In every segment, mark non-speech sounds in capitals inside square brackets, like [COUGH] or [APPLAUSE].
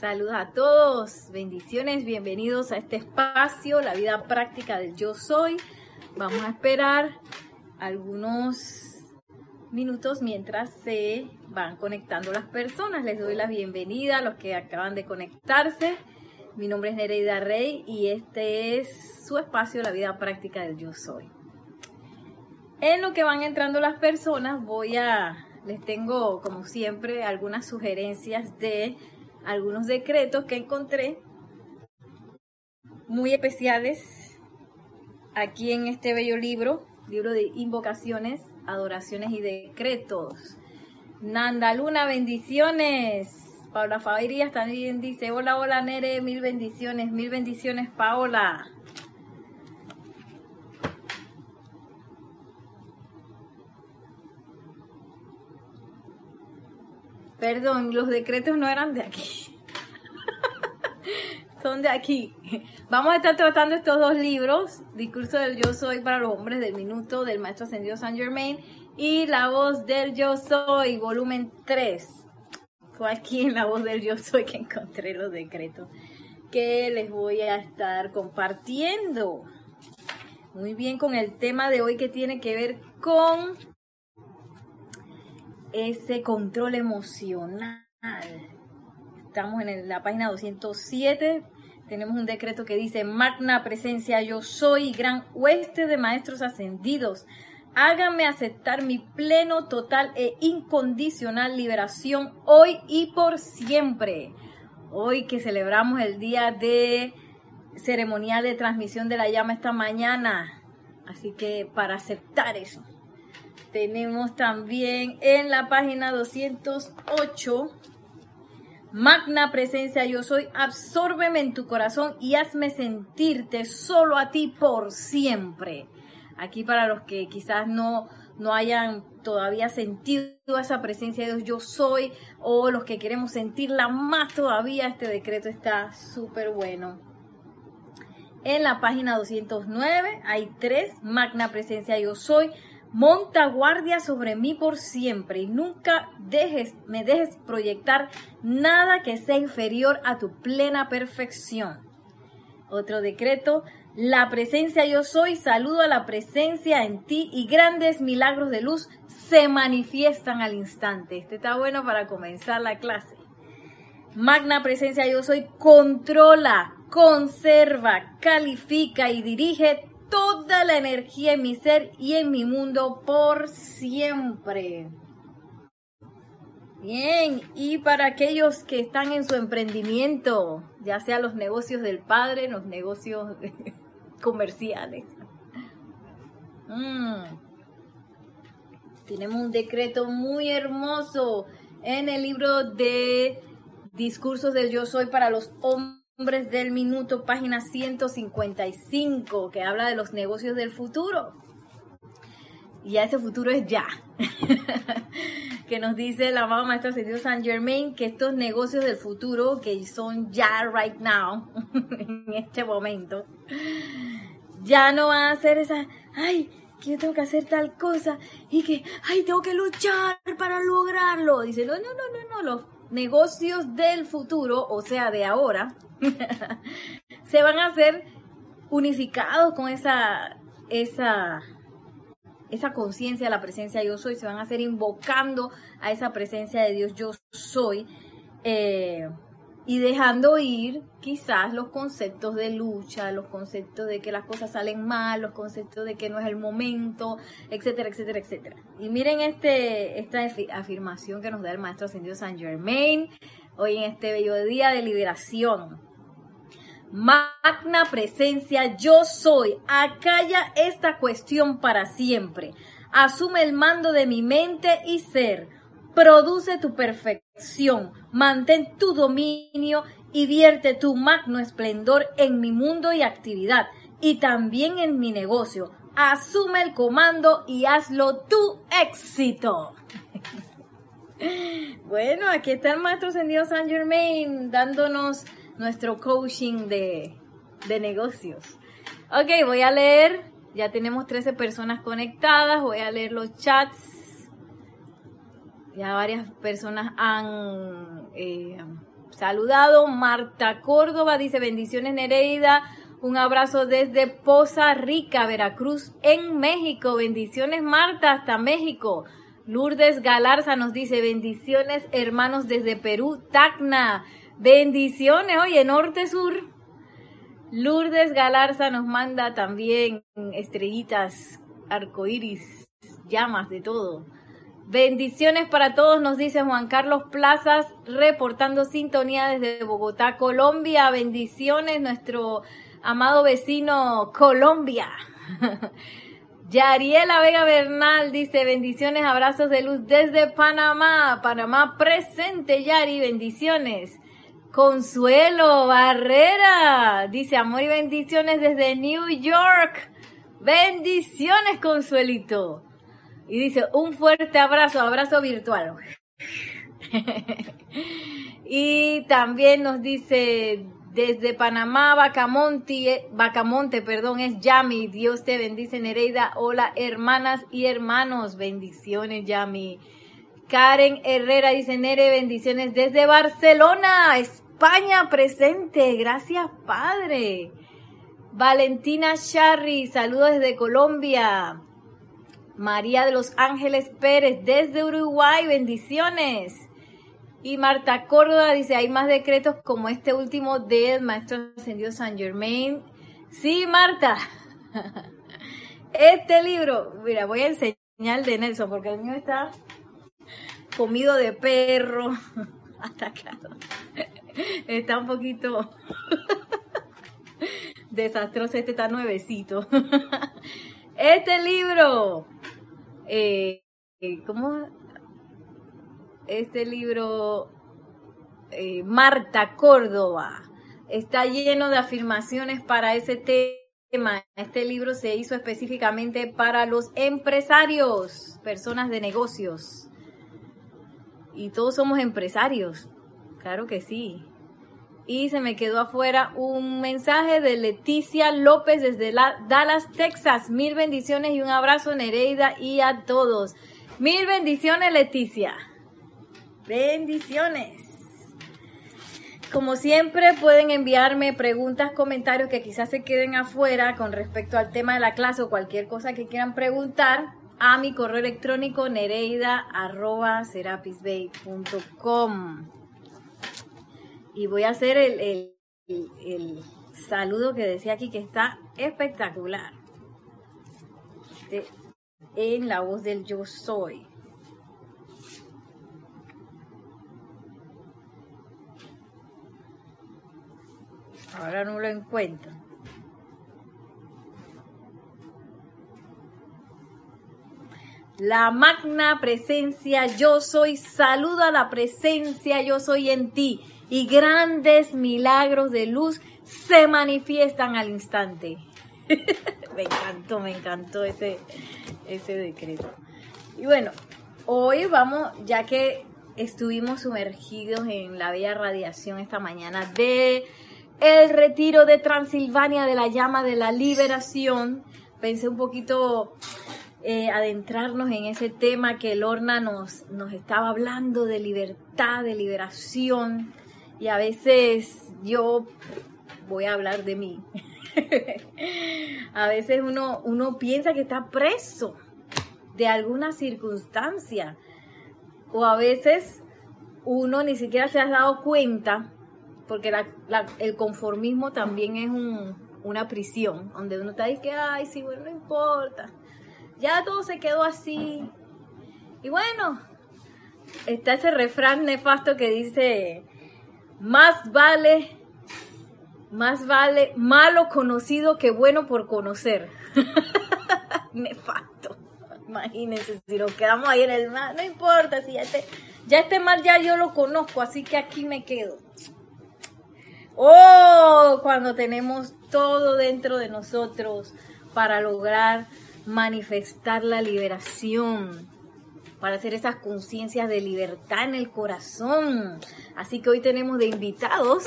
Saludos a todos, bendiciones, bienvenidos a este espacio, la vida práctica del yo soy. Vamos a esperar algunos minutos mientras se van conectando las personas. Les doy la bienvenida a los que acaban de conectarse. Mi nombre es Nereida Rey y este es su espacio, la vida práctica del yo soy. En lo que van entrando las personas, voy a, les tengo como siempre algunas sugerencias de algunos decretos que encontré muy especiales aquí en este bello libro, libro de invocaciones, adoraciones y decretos. Nanda Luna, bendiciones. Paula Fabirías también dice, hola, hola Nere, mil bendiciones, mil bendiciones Paola. Perdón, los decretos no eran de aquí. [LAUGHS] Son de aquí. Vamos a estar tratando estos dos libros, Discurso del Yo Soy para los hombres del minuto del Maestro Ascendido San Germain y La voz del Yo Soy, volumen 3. Fue aquí en La voz del Yo Soy que encontré los decretos que les voy a estar compartiendo. Muy bien, con el tema de hoy que tiene que ver con ese control emocional. Estamos en la página 207. Tenemos un decreto que dice, Magna presencia yo soy, gran hueste de maestros ascendidos. Háganme aceptar mi pleno, total e incondicional liberación hoy y por siempre. Hoy que celebramos el día de ceremonial de transmisión de la llama esta mañana. Así que para aceptar eso, tenemos también en la página 208, Magna presencia yo soy, absórbeme en tu corazón y hazme sentirte solo a ti por siempre. Aquí para los que quizás no, no hayan todavía sentido esa presencia de Dios, yo soy, o los que queremos sentirla más todavía, este decreto está súper bueno. En la página 209 hay tres, Magna presencia yo soy, Monta guardia sobre mí por siempre y nunca dejes, me dejes proyectar nada que sea inferior a tu plena perfección. Otro decreto, la presencia yo soy, saludo a la presencia en ti y grandes milagros de luz se manifiestan al instante. Este está bueno para comenzar la clase. Magna presencia yo soy, controla, conserva, califica y dirige toda la energía en mi ser y en mi mundo por siempre. Bien, y para aquellos que están en su emprendimiento, ya sea los negocios del padre, los negocios [LAUGHS] comerciales. Mm. Tenemos un decreto muy hermoso en el libro de discursos del yo soy para los hombres Hombres del Minuto, página 155, que habla de los negocios del futuro. Y ya ese futuro es ya. [LAUGHS] que nos dice la amado maestra Ascendido San Germain que estos negocios del futuro, que son ya right now, [LAUGHS] en este momento, ya no van a ser esa, ay, que yo tengo que hacer tal cosa y que, ay, tengo que luchar para lograrlo. Dice, no, no, no, no, no, los negocios del futuro, o sea, de ahora, [LAUGHS] se van a hacer unificados con esa, esa, esa conciencia, la presencia de yo soy, se van a hacer invocando a esa presencia de Dios yo soy. Eh, y dejando ir quizás los conceptos de lucha, los conceptos de que las cosas salen mal, los conceptos de que no es el momento, etcétera, etcétera, etcétera. Y miren este, esta afirmación que nos da el maestro ascendido San Germain hoy en este bello día de liberación. Magna presencia, yo soy. Acalla esta cuestión para siempre. Asume el mando de mi mente y ser. Produce tu perfección. Mantén tu dominio y vierte tu magno esplendor en mi mundo y actividad y también en mi negocio. Asume el comando y hazlo tu éxito. [LAUGHS] Bueno, aquí está el maestro Ascendido San Germain dándonos nuestro coaching de, de negocios. Ok, voy a leer, ya tenemos 13 personas conectadas, voy a leer los chats. Ya varias personas han eh, saludado. Marta Córdoba dice bendiciones Nereida. Un abrazo desde Poza Rica, Veracruz, en México. Bendiciones Marta, hasta México. Lourdes Galarza nos dice bendiciones hermanos desde Perú, Tacna. Bendiciones, oye, norte, sur. Lourdes Galarza nos manda también estrellitas, arcoíris, llamas, de todo. Bendiciones para todos, nos dice Juan Carlos Plazas, reportando sintonía desde Bogotá, Colombia. Bendiciones, nuestro amado vecino Colombia. [LAUGHS] Yariela Vega Bernal dice bendiciones, abrazos de luz desde Panamá. Panamá presente, Yari, bendiciones. Consuelo Barrera dice amor y bendiciones desde New York. Bendiciones, Consuelito. Y dice un fuerte abrazo, abrazo virtual. [LAUGHS] y también nos dice desde Panamá, Bacamonte, Bacamonte, perdón, es Yami. Dios te bendice, Nereida. Hola, hermanas y hermanos. Bendiciones, Yami. Karen Herrera dice, Nere, bendiciones desde Barcelona, España, presente. Gracias, Padre. Valentina Charri, saludos desde Colombia. María de los Ángeles Pérez, desde Uruguay, bendiciones. Y Marta Córdoba dice, hay más decretos como este último del Maestro Ascendido San Germain. Sí, Marta. [LAUGHS] Este libro, mira, voy a enseñar de Nelson porque el mío está comido de perro. [LAUGHS] Acá. [LAUGHS] Está un poquito desastroso. Este está nuevecito. Este libro, eh, ¿cómo? este libro, eh, Marta Córdoba, está lleno de afirmaciones para ese tema. Este libro se hizo específicamente para los empresarios, personas de negocios. Y todos somos empresarios, claro que sí. Y se me quedó afuera un mensaje de Leticia López desde Dallas, Texas. Mil bendiciones y un abrazo Nereida y a todos. Mil bendiciones Leticia. Bendiciones. Como siempre, pueden enviarme preguntas, comentarios que quizás se queden afuera con respecto al tema de la clase o cualquier cosa que quieran preguntar a mi correo electrónico nereida.serapisbay.com. Y voy a hacer el, el, saludo que decía aquí que está espectacular. en la voz del yo soy. Ahora no lo encuentro. La magna presencia yo soy, saluda la presencia yo soy en ti y grandes milagros de luz se manifiestan al instante. [LAUGHS] me encantó, me encantó ese, ese decreto. Y bueno, hoy vamos, ya que estuvimos sumergidos en la bella radiación esta mañana de el retiro de Transilvania de la llama de la liberación. Pensé un poquito eh, adentrarnos en ese tema que Lorna nos, nos estaba hablando de libertad, de liberación. Y a veces yo voy a hablar de mí. [LAUGHS] a veces uno, uno piensa que está preso de alguna circunstancia. O a veces uno ni siquiera se ha dado cuenta porque el conformismo también es una prisión, donde uno está ahí que, ay, sí, bueno, no importa, ya todo se quedó así. Y bueno, está ese refrán nefasto que dice, más vale, más vale malo conocido que bueno por conocer. [LAUGHS] nefasto. Imagínense, si nos quedamos ahí en el mar, no importa, si ya este, ya este mar ya yo lo conozco, así que aquí me quedo. Oh, cuando tenemos todo dentro de nosotros para lograr manifestar la liberación, para hacer esas conciencias de libertad en el corazón. Así que hoy tenemos de invitados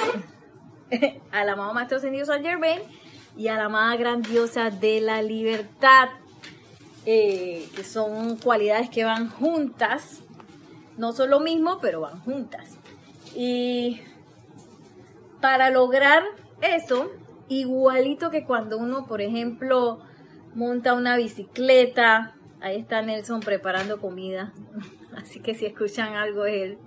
[LAUGHS] a la amado Maestro Ascendido San Germain y a la amada grandiosa de la libertad, eh, que son cualidades que van juntas, no son lo mismo, pero van juntas. Y para lograr eso, igualito que cuando uno, por ejemplo, monta una bicicleta, ahí está Nelson preparando comida, [LAUGHS] así que si escuchan algo es él.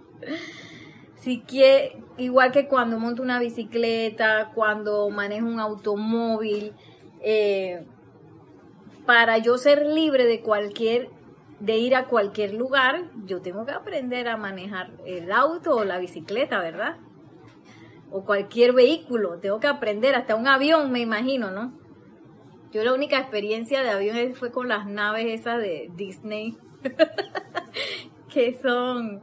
Si quiere, igual que cuando monta una bicicleta, cuando manejo un automóvil, eh, para yo ser libre de cualquier de ir a cualquier lugar, yo tengo que aprender a manejar el auto o la bicicleta, ¿verdad? O cualquier vehículo, tengo que aprender, hasta un avión, me imagino, ¿no? Yo la única experiencia de avión fue con las naves esas de Disney, [LAUGHS] que son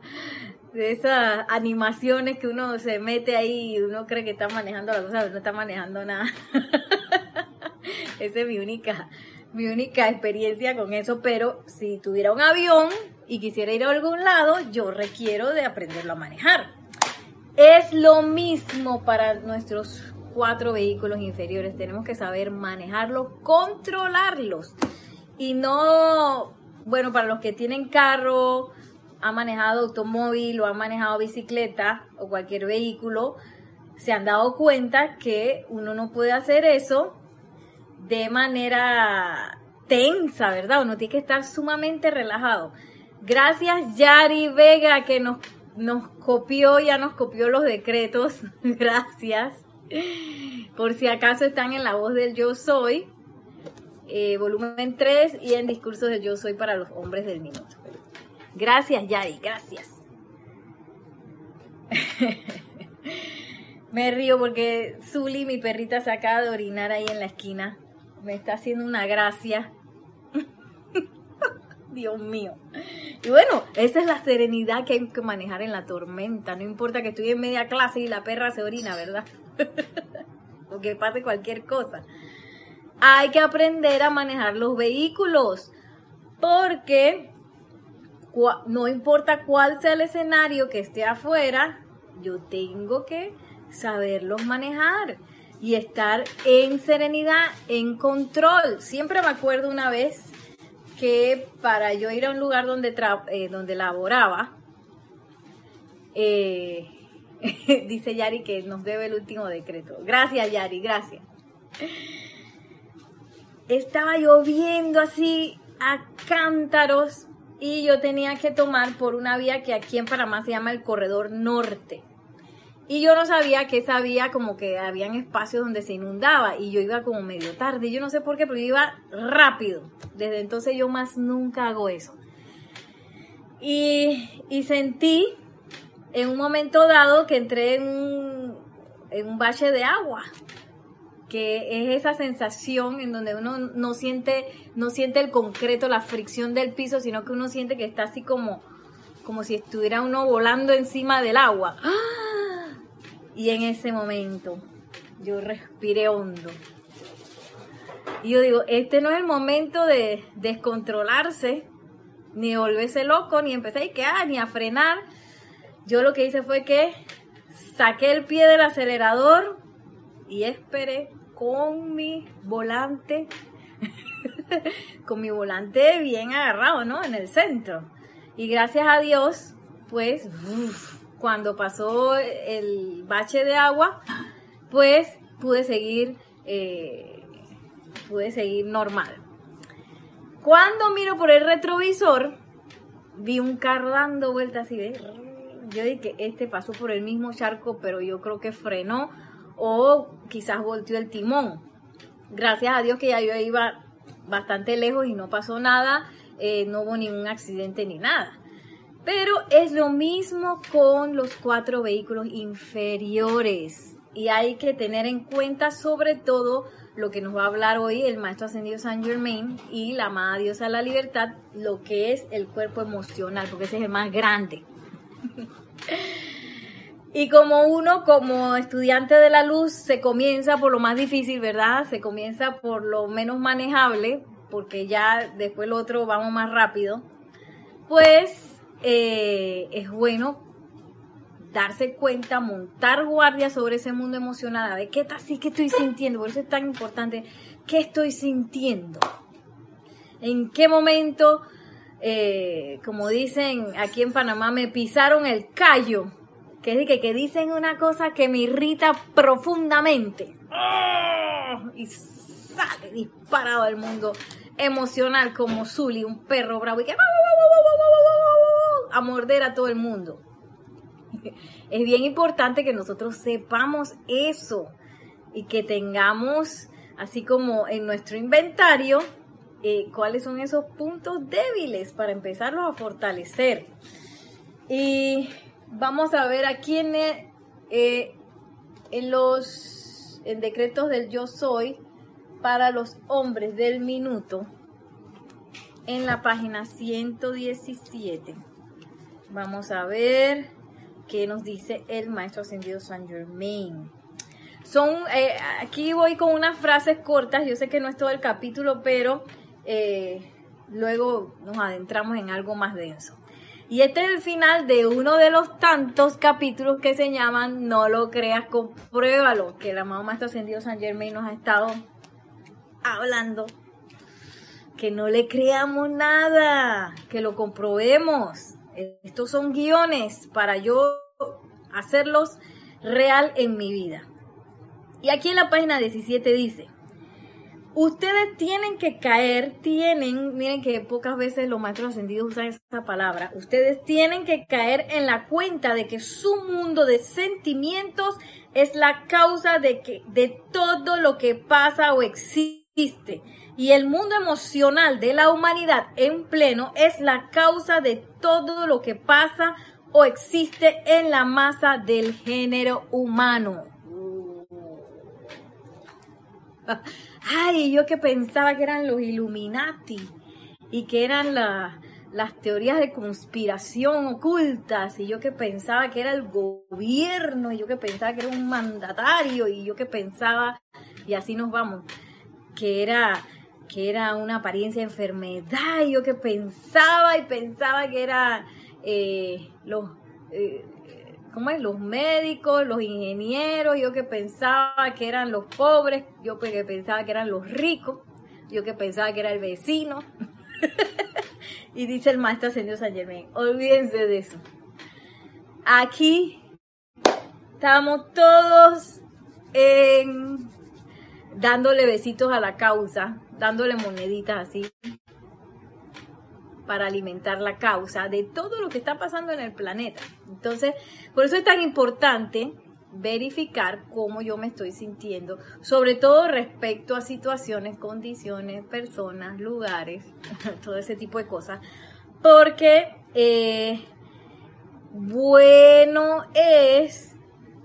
de esas animaciones que uno se mete ahí y uno cree que está manejando la cosa, pero no está manejando nada. [LAUGHS] Esa es mi única mi única experiencia con eso, pero si tuviera un avión y quisiera ir a algún lado, yo requiero de aprenderlo a manejar. Es lo mismo para nuestros cuatro vehículos inferiores. Tenemos que saber manejarlos, controlarlos. Y no, bueno, para los que tienen carro, han manejado automóvil o han manejado bicicleta o cualquier vehículo, se han dado cuenta que uno no puede hacer eso de manera tensa, ¿verdad? Uno tiene que estar sumamente relajado. Gracias Yari Vega que nos, nos copió, ya nos copió los decretos. [LAUGHS] Gracias. Por si acaso están en la voz del yo soy, eh, volumen 3 y en discursos del yo soy para los hombres del minuto. Gracias Yari, gracias. [LAUGHS] Me río porque Zuli, mi perrita, se acaba de orinar ahí en la esquina me está haciendo una gracia. [LAUGHS] Dios mío. Y bueno, esa es la serenidad que hay que manejar en la tormenta. No importa que estoy en media clase y la perra se orina, ¿verdad? [LAUGHS] o que pase cualquier cosa. Hay que aprender a manejar los vehículos. Porque no importa cuál sea el escenario que esté afuera, yo tengo que saberlos manejar y estar en serenidad, en control. Siempre me acuerdo una vez que para yo ir a un lugar donde, eh, donde laboraba, eh, [LAUGHS] dice Yari que nos debe el último decreto. Gracias Yari, gracias. Estaba lloviendo así a cántaros y yo tenía que tomar por una vía que aquí en Panamá se llama el Corredor Norte. Y yo no sabía que sabía como que habían espacios donde se inundaba y yo iba como medio tarde. Yo no sé por qué, pero yo iba rápido. Desde entonces yo más nunca hago eso. Y, sentí en un momento dado que entré en un, en un bache de agua que es esa sensación en donde uno no siente, no siente el concreto, la fricción del piso, sino que uno siente que está así como, como si estuviera uno volando encima del agua. ¡Ah! Y en ese momento yo respiré hondo. Y yo digo, este no es el momento de descontrolarse, ni volverse loco, ni empezar a quedar, ni a frenar. Yo lo que hice fue que saqué el pie del acelerador y esperé con mi volante, [LAUGHS] con mi volante bien agarrado, ¿no? En el centro. Y gracias a Dios, pues, cuando pasó el bache de agua, pues pude seguir, eh, pude seguir normal. Cuando miro por el retrovisor, vi un carro dando vueltas y ve, yo dije que este pasó por el mismo charco, pero yo creo que frenó o quizás volteó el timón. Gracias a Dios que ya yo iba bastante lejos y no pasó nada, eh, no hubo ningún accidente ni nada. Pero es lo mismo con los cuatro vehículos inferiores. Y hay que tener en cuenta sobre todo lo que nos va a hablar hoy el maestro ascendido Saint Germain y la amada diosa la libertad, lo que es el cuerpo emocional, porque ese es el más grande. Y como uno, como estudiante de la luz, se comienza por lo más difícil, ¿verdad? Se comienza por lo menos manejable, porque ya después lo otro vamos más rápido. Pues eh, es bueno darse cuenta, montar guardia sobre ese mundo emocional, a ver qué así que estoy sintiendo, por eso es tan importante, qué estoy sintiendo, en qué momento, eh, como dicen aquí en Panamá, me pisaron el callo, que, que, que dicen una cosa que me irrita profundamente. ¡Oh! Y sale disparado al mundo emocional como Zully, un perro bravo y que a morder a todo el mundo. Es bien importante que nosotros sepamos eso y que tengamos, así como en nuestro inventario, eh, cuáles son esos puntos débiles para empezarlos a fortalecer. Y vamos a ver aquí en, eh, en los en decretos del yo soy para los hombres del minuto en la página 117. Vamos a ver qué nos dice el maestro ascendido San Germain. Son, eh, aquí voy con unas frases cortas, yo sé que no es todo el capítulo, pero eh, luego nos adentramos en algo más denso. Y este es el final de uno de los tantos capítulos que se llaman No lo creas, compruébalo, que el amado Maestro Ascendido San Germain nos ha estado hablando. Que no le creamos nada, que lo comprobemos. Estos son guiones para yo hacerlos real en mi vida. Y aquí en la página 17 dice, ustedes tienen que caer, tienen, miren que pocas veces los maestros ascendidos usan esa palabra, ustedes tienen que caer en la cuenta de que su mundo de sentimientos es la causa de, que, de todo lo que pasa o existe. Y el mundo emocional de la humanidad en pleno es la causa de todo lo que pasa o existe en la masa del género humano. [LAUGHS] Ay, yo que pensaba que eran los Illuminati y que eran las teorías de conspiración ocultas y yo que pensaba que era el gobierno y yo que pensaba que era un mandatario y yo que pensaba, y así nos vamos, que era que era una apariencia de enfermedad y yo que pensaba y pensaba que era eh, los eh, ¿cómo es? Los médicos, los ingenieros, yo que pensaba que eran los pobres, yo que pensaba que eran los ricos, yo que pensaba que era el vecino. [LAUGHS] y dice el maestro ascendido San Germain, olvídense de eso. Aquí estamos todos en dándole besitos a la causa, dándole moneditas así para alimentar la causa de todo lo que está pasando en el planeta. Entonces, por eso es tan importante verificar cómo yo me estoy sintiendo, sobre todo respecto a situaciones, condiciones, personas, lugares, [LAUGHS] todo ese tipo de cosas, porque eh, bueno es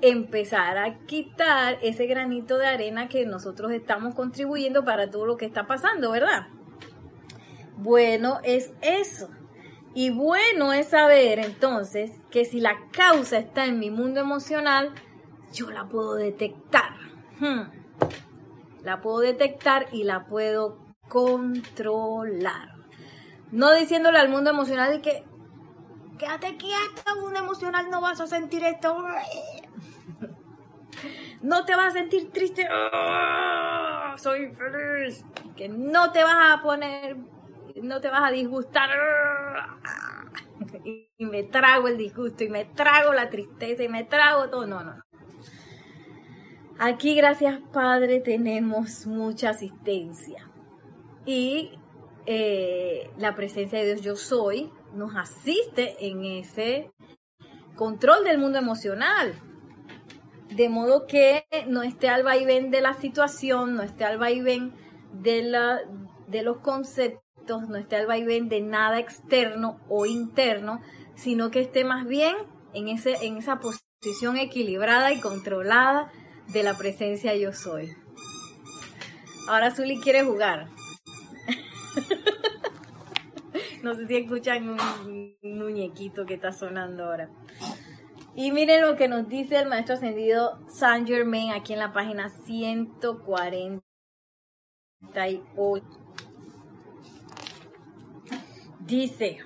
empezar a quitar ese granito de arena que nosotros estamos contribuyendo para todo lo que está pasando, ¿verdad? Bueno es eso. Y bueno es saber entonces que si la causa está en mi mundo emocional, yo la puedo detectar. Hmm. La puedo detectar y la puedo controlar. No diciéndole al mundo emocional de que quédate quieto, mundo emocional, no vas a sentir esto. [LAUGHS] No te vas a sentir triste. Ah, soy feliz. Que no te vas a poner no te vas a disgustar. Y me trago el disgusto y me trago la tristeza y me trago todo. No, no. Aquí, gracias Padre, tenemos mucha asistencia. Y eh, la presencia de Dios yo soy nos asiste en ese control del mundo emocional. De modo que no esté al vaivén de la situación, no esté al vaivén de, la, de los conceptos no esté al vaivén de nada externo o interno, sino que esté más bien en, ese, en esa posición equilibrada y controlada de la presencia yo soy. Ahora Zuli quiere jugar. [LAUGHS] no sé si escuchan un, muñequito que está sonando ahora. Y miren lo que nos dice el maestro ascendido Saint Germain aquí en la página 148. Dice,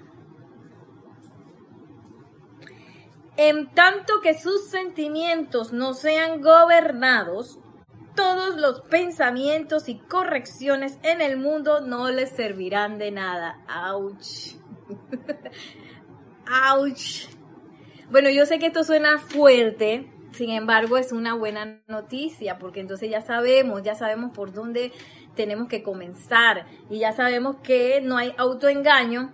en tanto que sus sentimientos no sean gobernados, todos los pensamientos y correcciones en el mundo no les servirán de nada. ¡Auch! ¡Auch! [LAUGHS] Bueno, yo sé que esto suena fuerte, sin embargo es una buena noticia porque entonces ya sabemos, ya sabemos por dónde tenemos que comenzar y ya sabemos que no hay autoengaño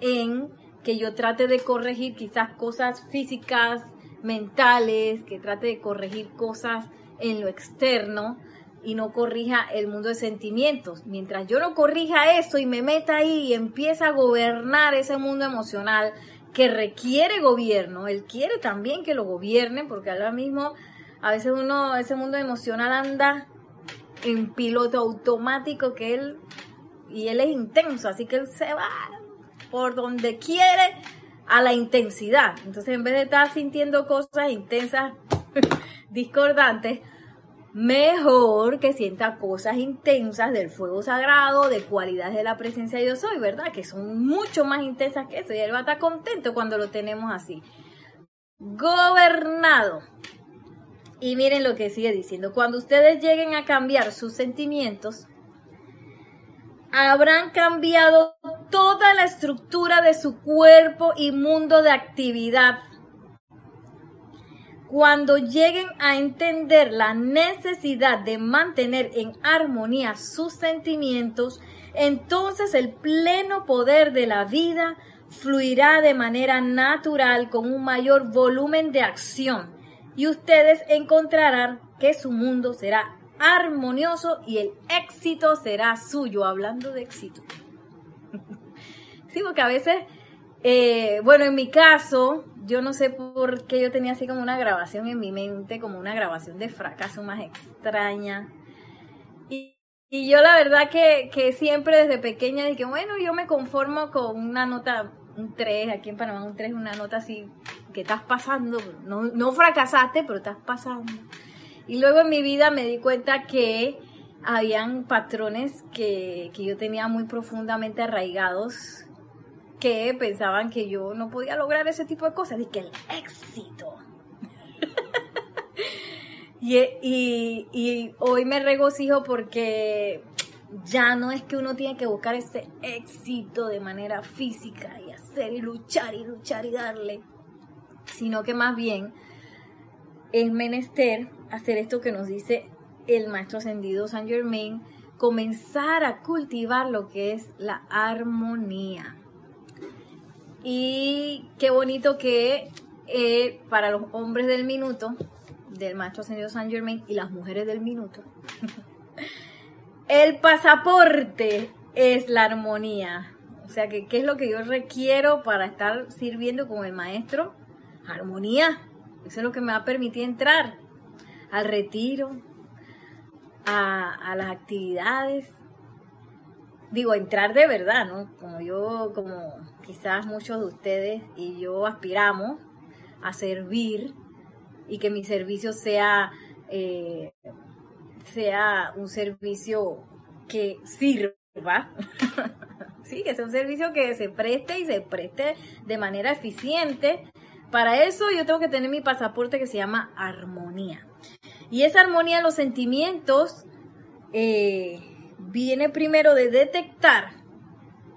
en que yo trate de corregir quizás cosas físicas, mentales, que trate de corregir cosas en lo externo y no corrija el mundo de sentimientos. Mientras yo no corrija eso y me meta ahí y empieza a gobernar ese mundo emocional que requiere gobierno, él quiere también que lo gobiernen, porque ahora mismo a veces uno, ese mundo emocional anda en piloto automático que él, y él es intenso, así que él se va por donde quiere a la intensidad. Entonces, en vez de estar sintiendo cosas intensas, [LAUGHS] discordantes, mejor que sienta cosas intensas del fuego sagrado, de cualidades de la presencia de Dios soy, ¿verdad? Que son mucho más intensas que eso. Y él va a estar contento cuando lo tenemos así. Gobernado. Y miren lo que sigue diciendo. Cuando ustedes lleguen a cambiar sus sentimientos, habrán cambiado toda la estructura de su cuerpo y mundo de actividad. Cuando lleguen a entender la necesidad de mantener en armonía sus sentimientos, entonces el pleno poder de la vida fluirá de manera natural con un mayor volumen de acción y ustedes encontrarán que su mundo será armonioso y el éxito será suyo, hablando de éxito. [LAUGHS] sí, porque a veces, eh, bueno, en mi caso, yo no sé por qué yo tenía así como una grabación en mi mente, como una grabación de fracaso más extraña. Y, yo la verdad que, que, siempre desde pequeña dije, bueno, yo me conformo con una nota, un 3, aquí en Panamá un 3 una nota así que estás pasando, no, no fracasaste, pero estás pasando. Y luego en mi vida me di cuenta que habían patrones que, yo tenía muy profundamente arraigados que pensaban que yo no podía lograr ese tipo de cosas. Y que el éxito. [LAUGHS] y, y, y, hoy me regocijo porque ya no es que uno tiene que buscar ese éxito de manera física y hacer y luchar y luchar y darle, sino que más bien es menester hacer esto que nos dice el maestro ascendido San Germain, comenzar a cultivar lo que es la armonía. Y qué bonito que eh, para los hombres del minuto, del maestro ascendido San Germain y las mujeres del minuto, [LAUGHS] el pasaporte es la armonía. O sea, que, ¿qué es lo que yo requiero para estar sirviendo con el maestro? Armonía. Eso es lo que me va a permitir entrar al retiro, a, las actividades. Digo, entrar de verdad, ¿no? Como yo, como quizás muchos de ustedes y yo aspiramos a servir y que mi servicio sea, eh, sea un servicio que sirva. [LAUGHS] sí, que sea un servicio que se preste y se preste de manera eficiente para eso yo tengo que tener mi pasaporte que se llama armonía. Y esa armonía en los sentimientos eh, viene primero de detectar,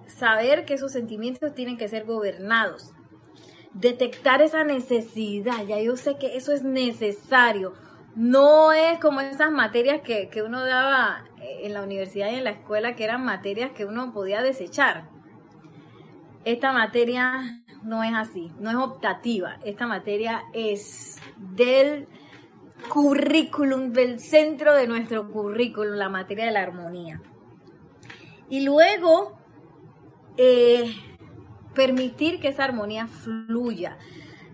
saber que esos sentimientos tienen que ser gobernados. Detectar esa necesidad, ya yo sé que eso es necesario. No es como esas materias que, que uno daba en la universidad y en la escuela, que eran materias que uno podía desechar. Esta materia no es así, no es optativa. Esta materia es del currículum, del centro de nuestro currículum, la materia de la armonía. Y luego, eh, permitir que esa armonía fluya.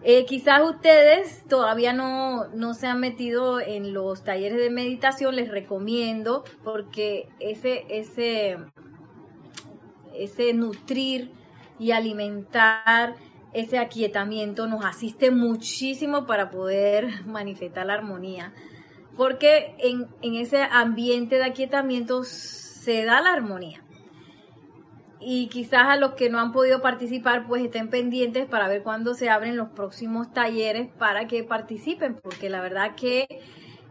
Eh, quizás ustedes todavía no, no, se han metido en los talleres de meditación, les recomiendo, porque ese, ese, ese nutrir y alimentar ese aquietamiento nos asiste muchísimo para poder [LAUGHS] manifestar la armonía, porque en, ese ambiente de aquietamiento se da la armonía. Y quizás a los que no han podido participar, pues estén pendientes para ver cuándo se abren los próximos talleres para que participen, porque la verdad que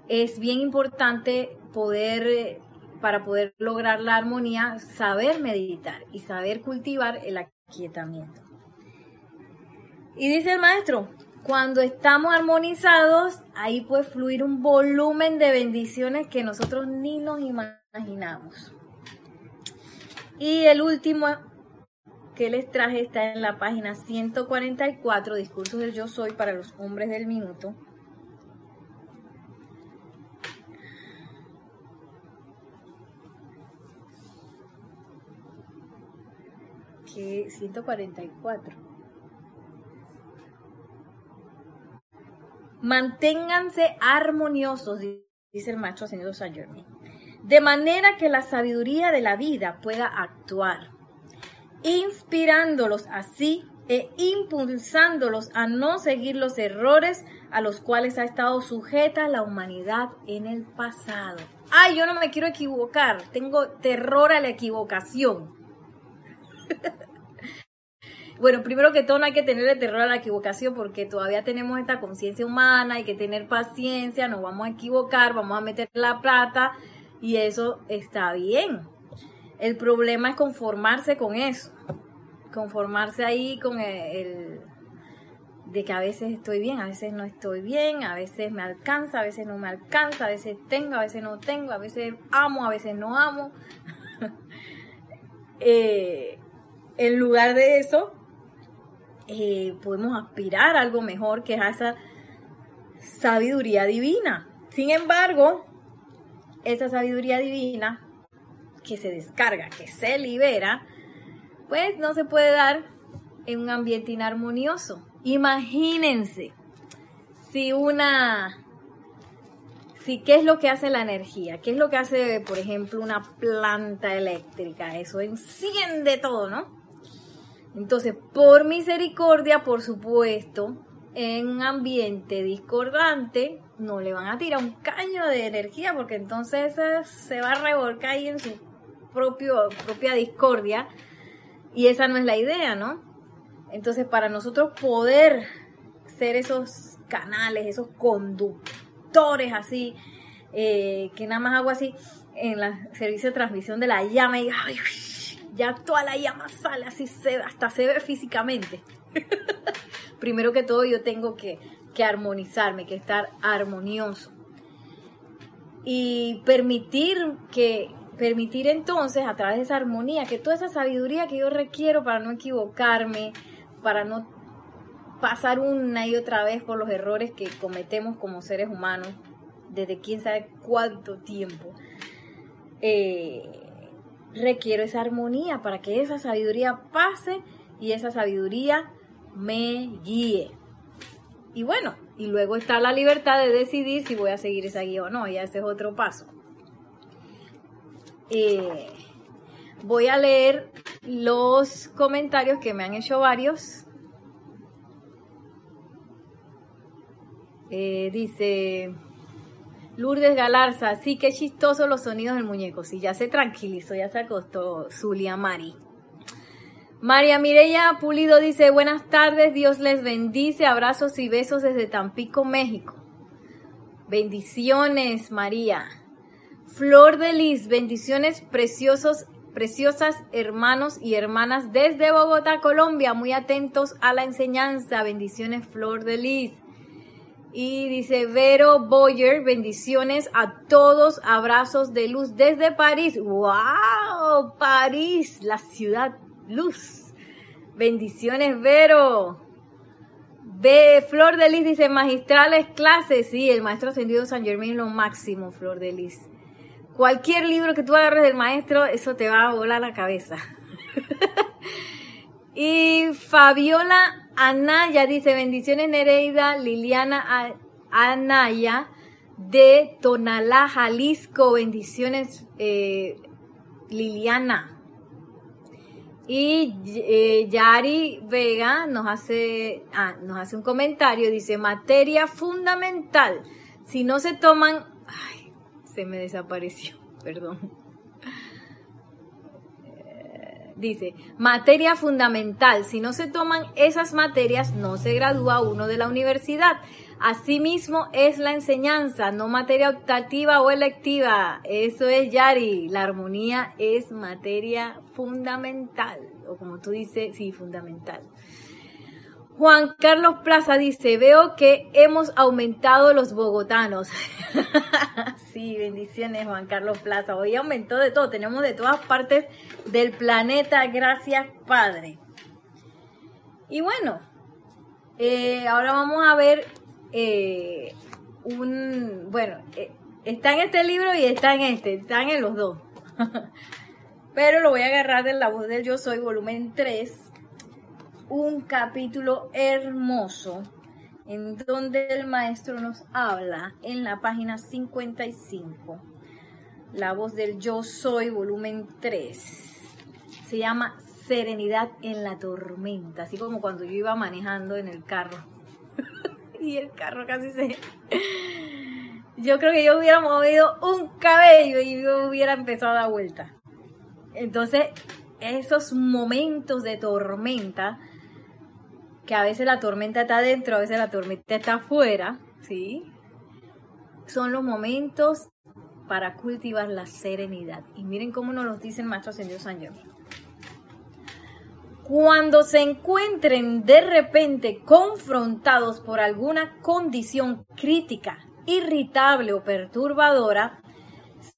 es bien importante poder, para poder lograr la armonía, saber meditar y saber cultivar el aquietamiento. Y dice el maestro, Cuando estamos armonizados, ahí puede fluir un volumen de bendiciones que nosotros ni nos imaginamos. Y el último que les traje está en la página 144, Discursos del Yo Soy para los hombres del minuto. Que 144. Manténganse armoniosos, dice el maestro señor Saint Germain, de manera que la sabiduría de la vida pueda actuar inspirándolos así e impulsándolos a no seguir los errores a los cuales ha estado sujeta la humanidad en el pasado. Ay, yo no me quiero equivocar, tengo terror a la equivocación. [LAUGHS] bueno, primero que todo no hay que tenerle terror a la equivocación porque todavía tenemos esta conciencia humana, hay que tener paciencia, nos vamos a equivocar, vamos a meter la plata y eso está bien. El problema es conformarse con eso, conformarse ahí con el, de que a veces estoy bien, a veces no estoy bien, a veces me alcanza, a veces no me alcanza, a veces tengo, a veces no tengo, a veces amo, a veces no amo. [LAUGHS] Eh, en lugar de eso, eh, podemos aspirar a algo mejor que es a esa sabiduría divina. Sin embargo, esa sabiduría divina que se descarga, que se libera, pues no se puede dar en un ambiente inarmonioso. Imagínense si una, si qué es lo que hace la energía, qué es lo que hace, por ejemplo, una planta eléctrica, eso enciende todo, ¿no? Entonces, por misericordia, por supuesto, en un ambiente discordante, no le van a tirar un caño de energía porque entonces se va a revolcar ahí en su propio, propia discordia y esa no es la idea, ¿no? Entonces, para nosotros poder ser esos canales, esos conductores así, eh, que nada más hago así en la servicio de transmisión de la llama y ya toda la llama sale así, se, hasta se ve físicamente. [LAUGHS] Primero que todo yo tengo que, que armonizarme, que estar armonioso. Y permitir que permitir entonces a través de esa armonía, que toda esa sabiduría que yo requiero para no equivocarme, para no pasar una y otra vez por los errores que cometemos como seres humanos, desde quién sabe cuánto tiempo, eh, requiero esa armonía para que esa sabiduría pase y esa sabiduría me guíe. Y bueno, y luego está la libertad de decidir si voy a seguir esa guía o no, ya ese es otro paso. Eh, voy a leer los comentarios que me han hecho varios. Eh, dice Lourdes Galarza, sí que chistoso los sonidos del muñeco. Sí, ya se tranquilizó, ya se acostó Zulia Mari. María Mireya Pulido dice, buenas tardes, Dios les bendice, abrazos y besos desde Tampico, México. Bendiciones, María. Flor de Lis, bendiciones preciosos, preciosas hermanos y hermanas desde Bogotá, Colombia, muy atentos a la enseñanza. Bendiciones, Flor de Lis. Y dice Vero Boyer, bendiciones a todos, abrazos de luz desde París. ¡Wow! París, la ciudad luz. Bendiciones, Vero. Ve, Flor de Lis dice, magistrales clases. Sí, el maestro ascendido San Germán lo máximo, Flor de Lis cualquier libro que tú agarres del maestro, eso te va a volar la cabeza. [LAUGHS] y Fabiola Anaya dice, bendiciones Nereida, Liliana Anaya de Tonalá, Jalisco, bendiciones eh, Liliana. Y eh, Yari Vega nos hace, ah, nos hace un comentario, dice, materia fundamental. Si no se toman, se me desapareció, [LAUGHS] perdón. Dice, materia fundamental. Si no se toman esas materias, no se gradúa uno de la universidad. Asimismo es la enseñanza, no materia optativa o electiva. Eso es Yari. La armonía es materia fundamental. O como tú dices, sí, fundamental. Juan Carlos Plaza dice, veo que hemos aumentado los bogotanos. [LAUGHS] sí, bendiciones Juan Carlos Plaza. Hoy aumentó de todo, tenemos de todas partes del planeta. Gracias Padre. Y bueno, eh, ahora vamos a ver eh, un, bueno, eh, está en este libro y está en este, están en los dos. [LAUGHS] Pero lo voy a agarrar de la voz del Yo Soy, volumen 3 un capítulo hermoso en donde el maestro nos habla en la página 55. La voz del Yo Soy, volumen 3. Se llama Serenidad en la tormenta, así como cuando yo iba manejando en el carro. [LAUGHS] y el carro casi se... yo creo que yo hubiera movido un cabello y yo hubiera empezado a dar vuelta. Entonces, esos momentos de tormenta que a veces la tormenta está adentro, a veces la tormenta está afuera, ¿sí? Son los momentos para cultivar la serenidad. Y miren cómo nos lo dice el Maestro Ascendido San Germán. Cuando se encuentren de repente confrontados por alguna condición crítica, irritable o perturbadora,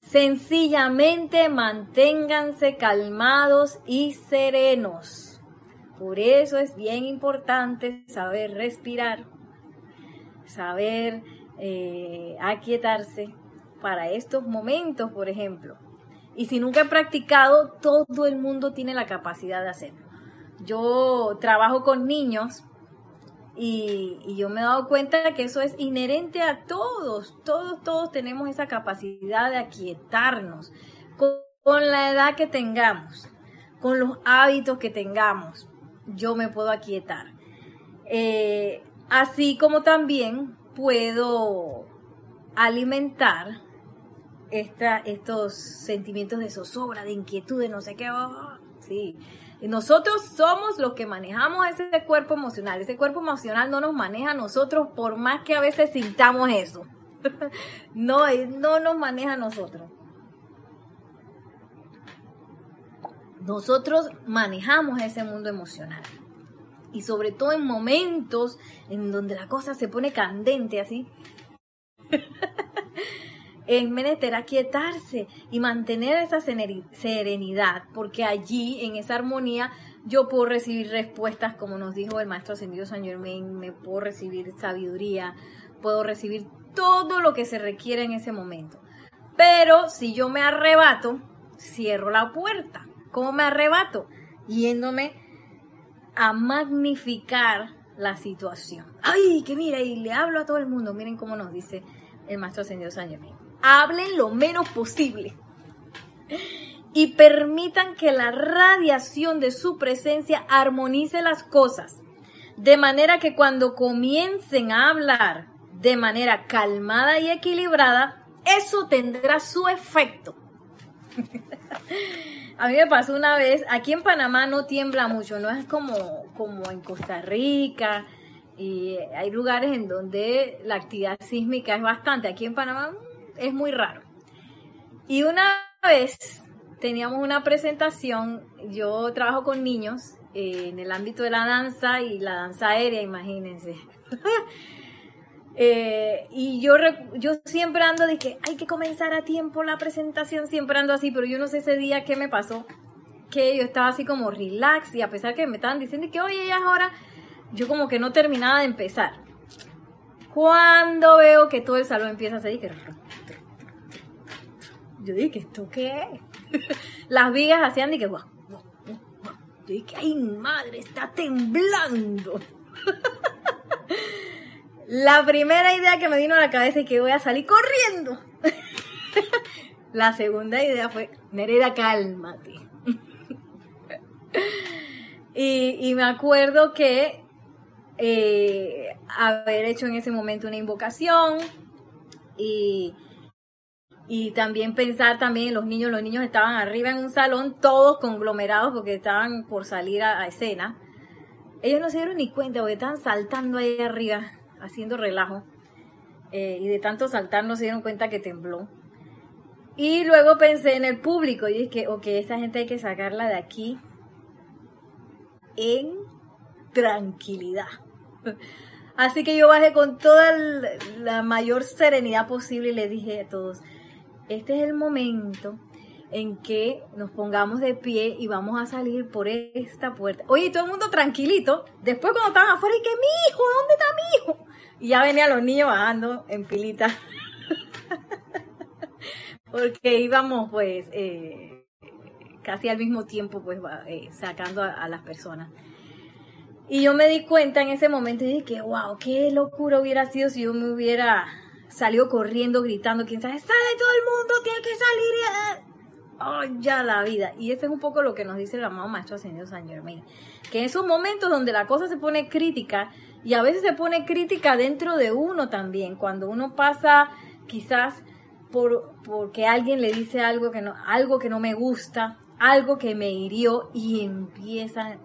sencillamente manténganse calmados y serenos por eso es bien importante saber respirar, saber eh, aquietarse para estos momentos, por ejemplo. Y si nunca he practicado, todo el mundo tiene la capacidad de hacerlo. Yo trabajo con niños y, yo me he dado cuenta de que eso es inherente a todos. Todos, todos tenemos esa capacidad de aquietarnos con la edad que tengamos, con los hábitos que tengamos yo me puedo aquietar. Eh, así como también puedo alimentar estos sentimientos de zozobra, de inquietud, de no sé qué. Oh, sí. Y nosotros somos los que manejamos ese cuerpo emocional. Ese cuerpo emocional no nos maneja a nosotros por más que a veces sintamos eso. [LAUGHS] no, no nos maneja a nosotros. Nosotros manejamos ese mundo emocional. Y sobre todo en momentos en donde la cosa se pone candente así. [LAUGHS] es menester aquietarse y mantener esa serenidad, porque allí, en esa armonía, yo puedo recibir respuestas, como nos dijo el maestro ascendido San Germain, me puedo recibir sabiduría, puedo recibir todo lo que se requiere en ese momento. Pero si yo me arrebato, cierro la puerta. ¿Cómo me arrebato? Yéndome a magnificar la situación. Ay, que mira, y le hablo a todo el mundo. Miren cómo nos dice el maestro ascendido San. Hablen lo menos posible y permitan que la radiación de su presencia armonice las cosas, de manera que cuando comiencen a hablar de manera calmada y equilibrada, eso tendrá su efecto. A mí me pasó una vez, aquí en Panamá no tiembla mucho, no es como, como en Costa Rica, y hay lugares en donde la actividad sísmica es bastante. Aquí en Panamá es muy raro. Y una vez teníamos una presentación, yo trabajo con niños eh, en el ámbito de la danza y la danza aérea, imagínense. [LAUGHS] Eh, y yo, yo siempre ando de que hay que comenzar a tiempo la presentación, siempre ando así, pero yo no sé ese día qué me pasó, que yo estaba así como relax y a pesar que me estaban diciendo que oye, ya es hora, yo como que no terminaba de empezar. Cuando veo que todo el salón empieza a hacer, yo dije, ¿esto qué es? [LAUGHS] Las vigas hacían y que guau, guau, guau. Yo dije, ay madre, está temblando. [LAUGHS] La primera idea que me vino a la cabeza es que voy a salir corriendo. [LAUGHS] la segunda idea fue, Nereda, cálmate. [LAUGHS] y, me acuerdo que eh, haber hecho en ese momento una invocación y, y también pensar también en los niños, los niños estaban arriba en un salón, todos conglomerados porque estaban por salir a, a escena. Ellos no se dieron ni cuenta porque estaban saltando ahí arriba haciendo relajo. Eh, y de tanto saltar no se dieron cuenta que tembló. Y luego pensé en el público y dije, ok, esa gente hay que sacarla de aquí en tranquilidad. [LAUGHS] Así que yo bajé con toda la mayor serenidad posible y le dije a todos, este es el momento en que nos pongamos de pie y vamos a salir por esta puerta. Oye, todo el mundo tranquilito. Después cuando estaban afuera, y que mi hijo, ¿dónde está mi hijo? Y ya venían los niños bajando en filita. [LAUGHS] Porque íbamos pues eh, casi al mismo tiempo pues eh, sacando a, las personas. Y yo me di cuenta en ese momento y dije, wow, qué locura hubiera sido si yo me hubiera salido corriendo, gritando, quién sabe, sale todo el mundo, tiene que salir. Oh, ya la vida. Y ese es un poco lo que nos dice el amado Maestro Ascendido San Germain. Que en esos momentos donde la cosa se pone crítica, y a veces se pone crítica dentro de uno también, cuando uno pasa quizás por porque alguien le dice algo que no, algo que no me gusta, algo que me hirió, y empieza,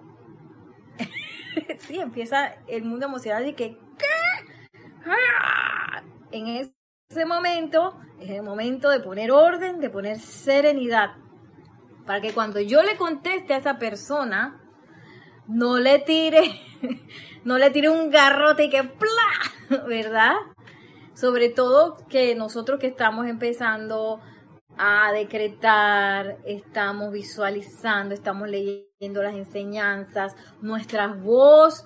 [LAUGHS] sí, empieza el mundo emocional y que, ¿qué? ¡Ah! En ese momento es el momento de poner orden, de poner serenidad, para que cuando yo le conteste a esa persona, no le tire, [LAUGHS] no le tire un garrote y que ¡plá! [LAUGHS] ¿verdad? Sobre todo que nosotros que estamos empezando a decretar, estamos visualizando, estamos leyendo las enseñanzas, nuestra voz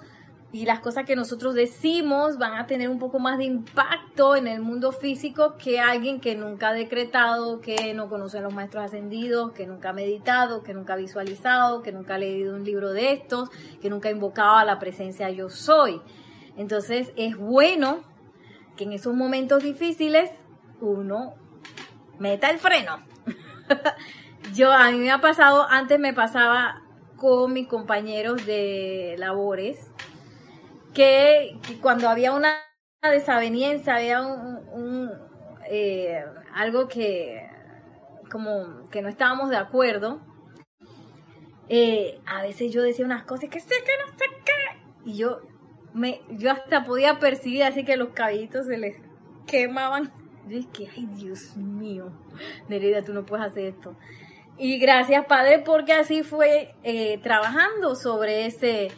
y las cosas que nosotros decimos van a tener un poco más de impacto en el mundo físico que alguien que nunca ha decretado, que no conoce a los maestros ascendidos, que nunca ha meditado, que nunca ha visualizado, que nunca ha leído un libro de estos, que nunca ha invocado a la presencia yo soy. Entonces es bueno que en esos momentos difíciles uno meta el freno. [LAUGHS] yo a mí me ha pasado, antes me pasaba con mis compañeros de labores, que, cuando había una desaveniencia, había un, eh, algo que como que no estábamos de acuerdo, eh, a veces yo decía unas cosas que sé que no sé qué, y yo me, yo hasta podía percibir así que los cabellitos se les quemaban. Yo dije, ay Dios mío, Nerida, tú no puedes hacer esto. Y gracias Padre porque así fue eh, trabajando sobre ese,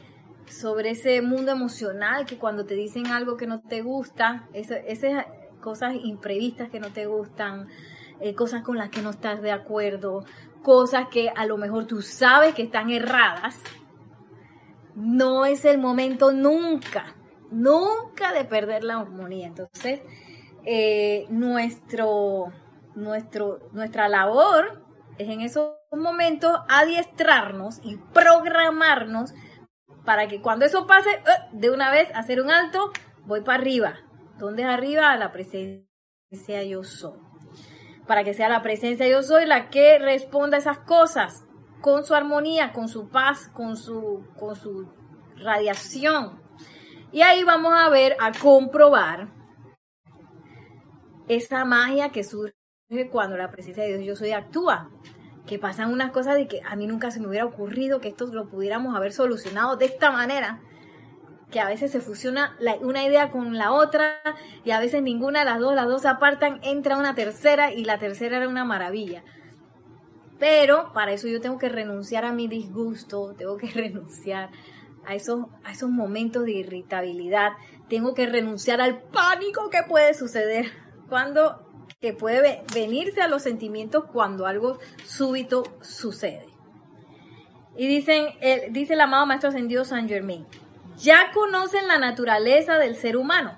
sobre ese mundo emocional que cuando te dicen algo que no te gusta, esas cosas imprevistas que no te gustan, eh, cosas con las que no estás de acuerdo, cosas que a lo mejor tú sabes que están erradas, no es el momento nunca, nunca de perder la armonía. Entonces, eh, nuestro, nuestro, nuestra labor es en esos momentos adiestrarnos y programarnos para que cuando eso pase, eh, de una vez hacer un alto, voy para arriba. ¿Dónde es arriba? La presencia yo soy. Para que sea la presencia yo soy la que responda a esas cosas con su armonía, con su paz, con su, con su radiación. Y ahí vamos a ver, a comprobar esa magia que surge cuando la presencia de Dios yo soy actúa que pasan unas cosas de que a mí nunca se me hubiera ocurrido que esto lo pudiéramos haber solucionado de esta manera, que a veces se fusiona una idea con la otra y a veces ninguna de las dos, las dos se apartan, entra una tercera y la tercera era una maravilla. Pero para eso yo tengo que renunciar a mi disgusto, tengo que [LAUGHS] renunciar a esos, a esos momentos de irritabilidad, tengo que renunciar al pánico que puede suceder cuando que puede venirse a los sentimientos cuando algo súbito sucede. Y dicen, dice el amado Maestro Ascendido San Germain, ya conocen la naturaleza del ser humano,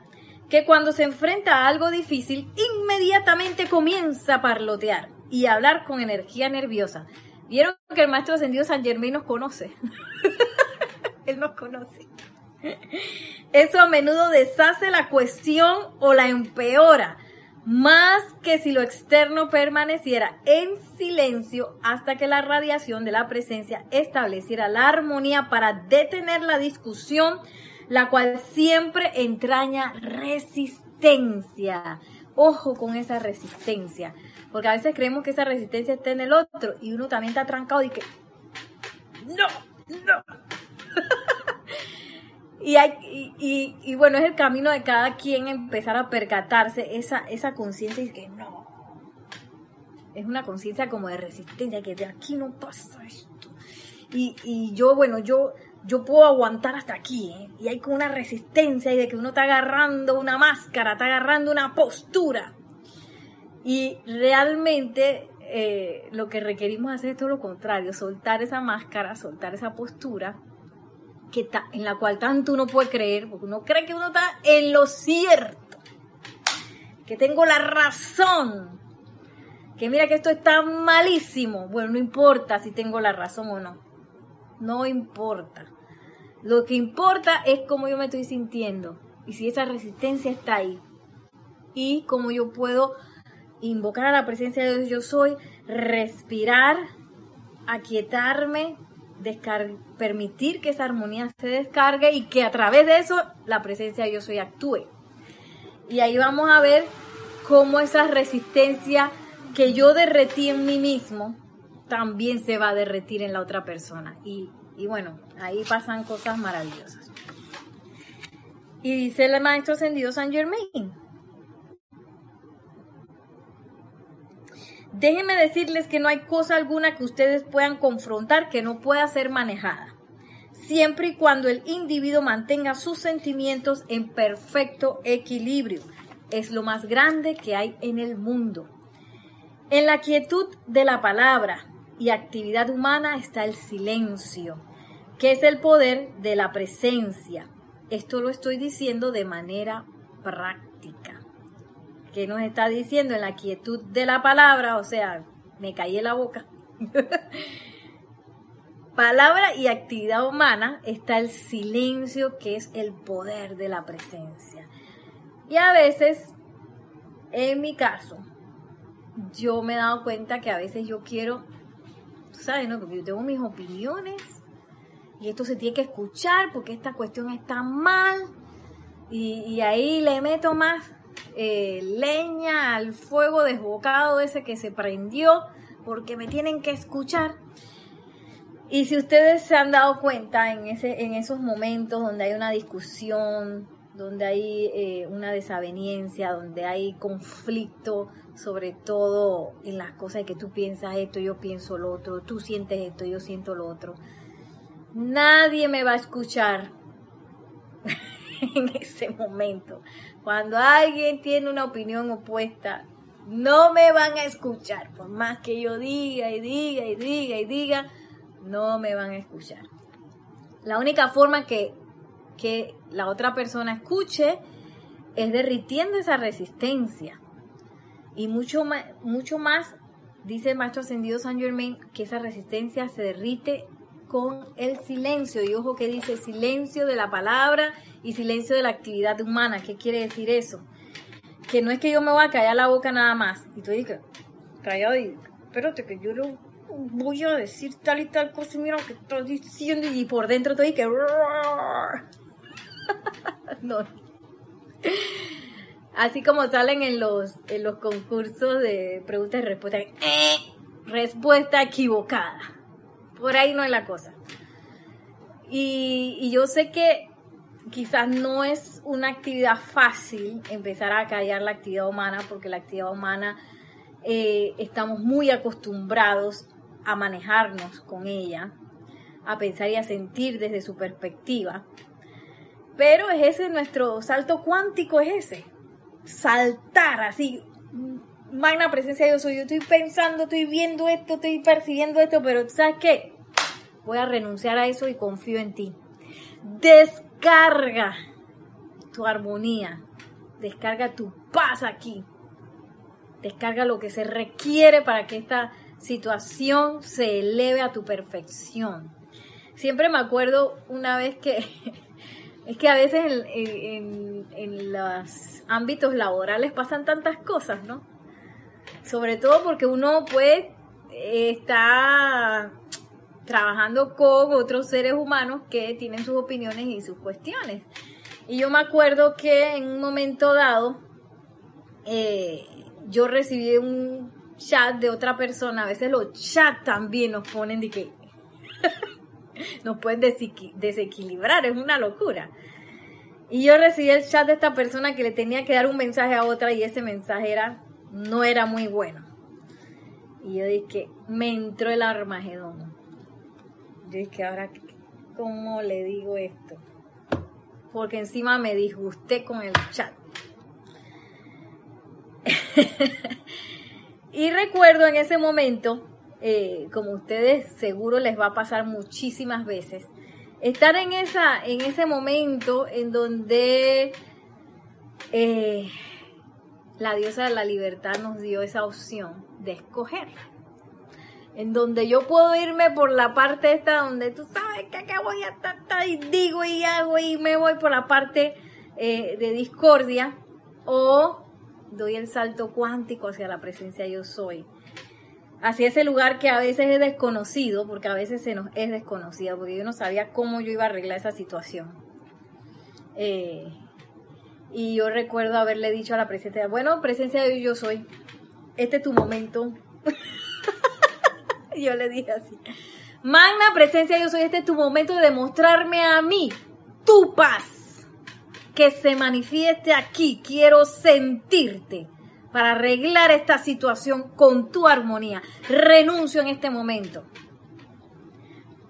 que cuando se enfrenta a algo difícil, inmediatamente comienza a parlotear y a hablar con energía nerviosa. Vieron que el Maestro Ascendido San Germain nos conoce. [LAUGHS] Él nos conoce. Eso a menudo deshace la cuestión o la empeora, más que si lo externo permaneciera en silencio hasta que la radiación de la presencia estableciera la armonía para detener la discusión, la cual siempre entraña resistencia. Ojo con esa resistencia, porque a veces creemos que esa resistencia está en el otro y uno también está trancado y que, no, no, [LAUGHS] y, hay, y, bueno, es el camino de cada quien empezar a percatarse esa, esa conciencia y que no. Es una conciencia como de resistencia, que de aquí no pasa esto. Y, y yo, bueno, yo yo puedo aguantar hasta aquí, ¿eh? y hay como una resistencia y de que uno está agarrando una máscara, está agarrando una postura. Y realmente eh, lo que requerimos hacer es todo lo contrario, soltar esa máscara, soltar esa postura que en la cual tanto uno puede creer, porque uno cree que uno está en lo cierto, que tengo la razón, que mira que esto está malísimo. Bueno, no importa si tengo la razón o no, no importa. Lo que importa es cómo yo me estoy sintiendo y si esa resistencia está ahí y cómo yo puedo invocar a la presencia de Dios yo soy, respirar, aquietarme, permitir que esa armonía se descargue y que a través de eso la presencia de yo soy actúe. Y ahí vamos a ver cómo esa resistencia que yo derretí en mí mismo también se va a derretir en la otra persona. Y, y bueno, ahí pasan cosas maravillosas. Y dice el maestro ascendido San Germain, Déjenme decirles que no hay cosa alguna que ustedes puedan confrontar que no pueda ser manejada, siempre y cuando el individuo mantenga sus sentimientos en perfecto equilibrio. Es lo más grande que hay en el mundo. En la quietud de la palabra y actividad humana está el silencio, que es el poder de la presencia. Esto lo estoy diciendo de manera práctica que nos está diciendo en la quietud de la palabra, o sea, me caí en la boca. [LAUGHS] palabra y actividad humana está el silencio que es el poder de la presencia. Y a veces, en mi caso, yo me he dado cuenta que a veces yo quiero, ¿sabes? No? Porque yo tengo mis opiniones y esto se tiene que escuchar porque esta cuestión está mal y ahí le meto más eh, leña al fuego desbocado ese que se prendió, porque me tienen que escuchar. Y si ustedes se han dado cuenta en, ese, en esos momentos donde hay una discusión, donde hay eh, una desaveniencia, donde hay conflicto, sobre todo en las cosas que tú piensas esto, yo pienso lo otro, tú sientes esto, yo siento lo otro. Nadie me va a escuchar [LAUGHS] en ese momento. Cuando alguien tiene una opinión opuesta, no me van a escuchar. Por más que yo diga y diga y diga y diga, no me van a escuchar. La única forma que, que la otra persona escuche es derritiendo esa resistencia. Y mucho más, mucho más, dice el maestro ascendido San Germain, que esa resistencia se derrite con el silencio. Y ojo que dice silencio de la palabra y silencio de la actividad humana. ¿Qué quiere decir eso? Que no es que yo me voy a callar la boca nada más. Y tú dices, callado y espérate que yo lo voy a decir tal y tal cosa mira lo que estoy diciendo y por dentro estoy que... [LAUGHS] no. Así como salen en los, en los concursos de preguntas y respuestas. Eh, respuesta equivocada por ahí no es la cosa. Y, yo sé que quizás no es una actividad fácil empezar a callar la actividad humana, porque la actividad humana eh, estamos muy acostumbrados a manejarnos con ella, a pensar y a sentir desde su perspectiva. Pero es ese nuestro salto cuántico, es ese. Saltar así, magna presencia de Dios. Yo estoy pensando, estoy viendo esto, estoy percibiendo esto, pero ¿sabes qué? Voy a renunciar a eso y confío en ti. Descarga tu armonía, descarga tu paz aquí, descarga lo que se requiere para que esta situación se eleve a tu perfección. Siempre me acuerdo una vez que [LAUGHS] es que a veces en, en los ámbitos laborales pasan tantas cosas, ¿no? Sobre todo porque uno pues está trabajando con otros seres humanos que tienen sus opiniones y sus cuestiones. Y yo me acuerdo que en un momento dado eh, yo recibí un chat de otra persona, a veces los chats también nos ponen de que [LAUGHS] nos pueden desequilibrar, es una locura. Y yo recibí el chat de esta persona que le tenía que dar un mensaje a otra y ese mensaje era, no era muy bueno. Y yo dije, me entró el armagedón yo dije, ahora, cómo le digo esto. Porque encima me disgusté con el chat. [LAUGHS] y recuerdo en ese momento, eh, como ustedes seguro les va a pasar muchísimas veces, estar en, esa, en ese momento en donde eh, la diosa de la libertad nos dio esa opción de escoger. En donde yo puedo irme por la parte esta donde tú sabes que acá voy a estar y digo y hago y me voy por la parte eh, de discordia o doy el salto cuántico hacia la presencia yo soy. Hacia ese lugar que a veces es desconocido, porque a veces se nos es desconocido, porque yo no sabía cómo yo iba a arreglar esa situación. Eh, y yo recuerdo haberle dicho a la presencia, bueno, presencia de yo soy, este es tu momento. [LAUGHS] [LAUGHS] yo le dije así, magna presencia yo soy, este es tu momento de demostrarme a mí tu paz. Que se manifieste aquí, quiero sentirte para arreglar esta situación con tu armonía. Renuncio en este momento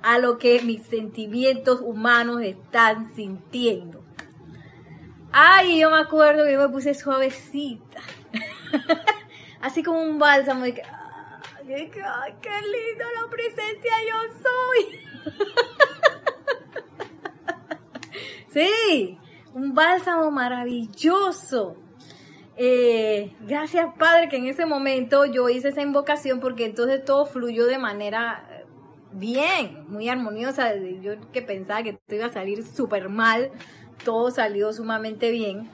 a lo que mis sentimientos humanos están sintiendo. Ay, yo me acuerdo que yo me puse suavecita. [LAUGHS] Así como un bálsamo. De que, ay, qué lindo la presencia yo soy. [LAUGHS] sí, un bálsamo maravilloso. Eh, gracias Padre que en ese momento yo hice esa invocación porque entonces todo fluyó de manera bien, muy armoniosa. Yo que pensaba que esto iba a salir súper mal todo salió sumamente bien.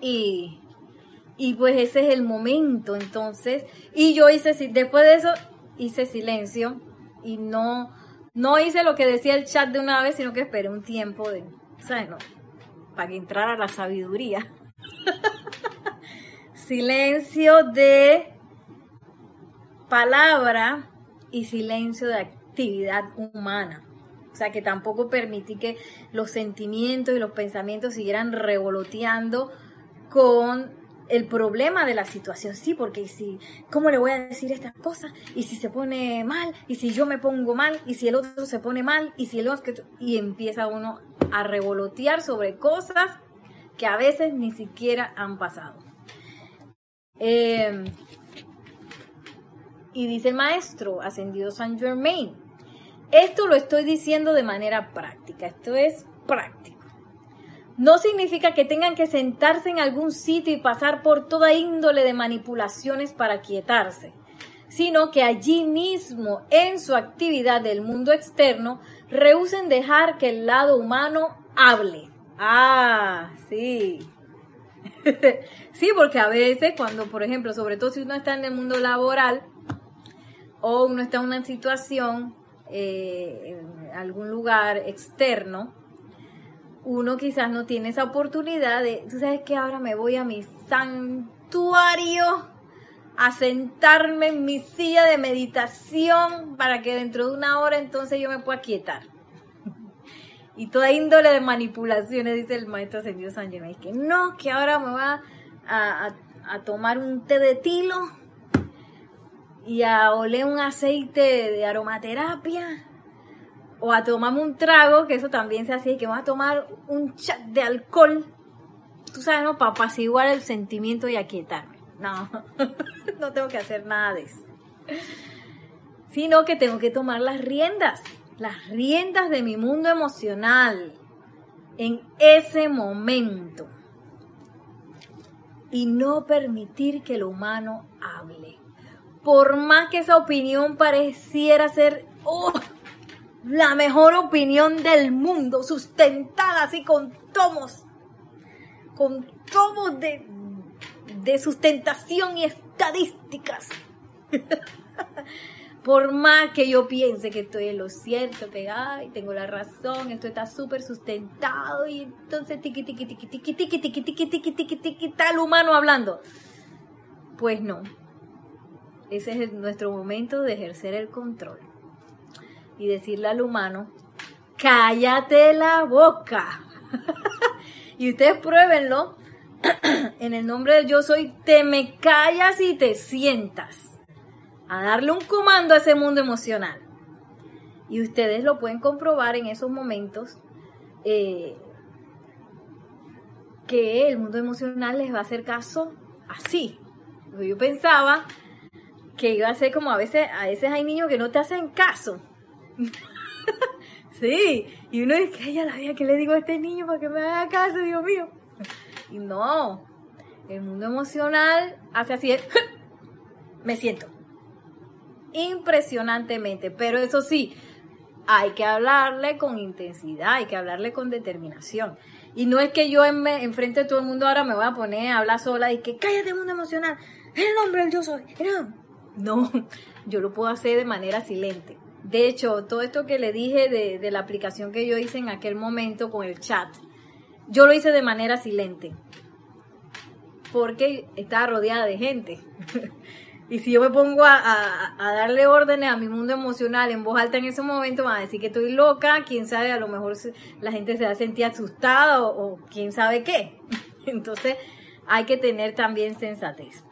Y, y pues ese es el momento, entonces. Y yo hice, después de eso, hice silencio y no, no hice lo que decía el chat de una vez, sino que esperé un tiempo de, ¿sabes? No, para que entrara la sabiduría. [LAUGHS] silencio de palabra y silencio de actividad humana. O sea, que tampoco permití que los sentimientos y los pensamientos siguieran revoloteando con el problema de la situación. Sí, porque si, ¿cómo le voy a decir estas cosas? Y si se pone mal, y si yo me pongo mal, y si el otro se pone mal, y si el otro... Y empieza uno a revolotear sobre cosas que a veces ni siquiera han pasado. Eh, y dice el maestro ascendido San Germain, esto lo estoy diciendo de manera práctica, esto es práctico. No significa que tengan que sentarse en algún sitio y pasar por toda índole de manipulaciones para quietarse, sino que allí mismo, en su actividad del mundo externo, rehúsen dejar que el lado humano hable. Ah, sí. [LAUGHS] sí, porque a veces cuando, por ejemplo, sobre todo si uno está en el mundo laboral o uno está en una situación eh, en algún lugar externo, uno quizás no tiene esa oportunidad de, tú sabes que ahora me voy a mi santuario a sentarme en mi silla de meditación para que dentro de una hora entonces yo me pueda quietar. [LAUGHS] y toda índole de manipulaciones, dice el maestro ascendido San que no, que ahora me va a, a tomar un té de tilo y a oler un aceite de aromaterapia o a tomarme un trago, que eso también se hace, que vamos a tomar un chat de alcohol, tú sabes, ¿no? Para apaciguar el sentimiento y aquietarme. No, [LAUGHS] no tengo que hacer nada de eso. Sino que tengo que tomar las riendas, las riendas de mi mundo emocional en ese momento. Y no permitir que el humano hable por más que esa opinión pareciera ser oh, la mejor opinión del mundo, sustentada así con tomos, con tomos de, de sustentación y estadísticas. por más que yo piense que estoy en lo cierto, que ay, tengo la razón, esto está súper sustentado y entonces tiqui tiqui tiqui tiqui tiqui tiqui tiqui tiqui tiqui tiqui tal humano hablando. Pues no, ese es nuestro momento de ejercer el control y decirle al humano, cállate la boca. [LAUGHS] y ustedes pruébenlo [CLEARS THROAT] en el nombre de yo soy, te me callas y te sientas a darle un comando a ese mundo emocional. Y ustedes lo pueden comprobar en esos momentos eh, que el mundo emocional les va a hacer caso así. Yo pensaba que iba a ser como a veces, a veces hay niños que no te hacen caso. [LAUGHS] sí, y uno dice, ay, la vida, ¿qué le digo a este niño para que me haga caso, Dios mío? Y no, el mundo emocional hace así, [LAUGHS] me siento. Impresionantemente, pero eso sí, hay que hablarle con intensidad, hay que hablarle con determinación. Y no es que yo en, enfrente de todo el mundo ahora me voy a poner a hablar sola y que cállate mundo emocional, el nombre del yo soy. [LAUGHS] No, yo lo puedo hacer de manera silente. De hecho, todo esto que le dije de, de la aplicación que yo hice en aquel momento con el chat, yo lo hice de manera silente. Porque estaba rodeada de gente. [LAUGHS] Y si yo me pongo a, darle órdenes a mi mundo emocional en voz alta en ese momento, van a decir que estoy loca, quién sabe, a lo mejor la gente se va a sentir asustada o, quién sabe qué. [LAUGHS] Entonces hay que tener también sensatez.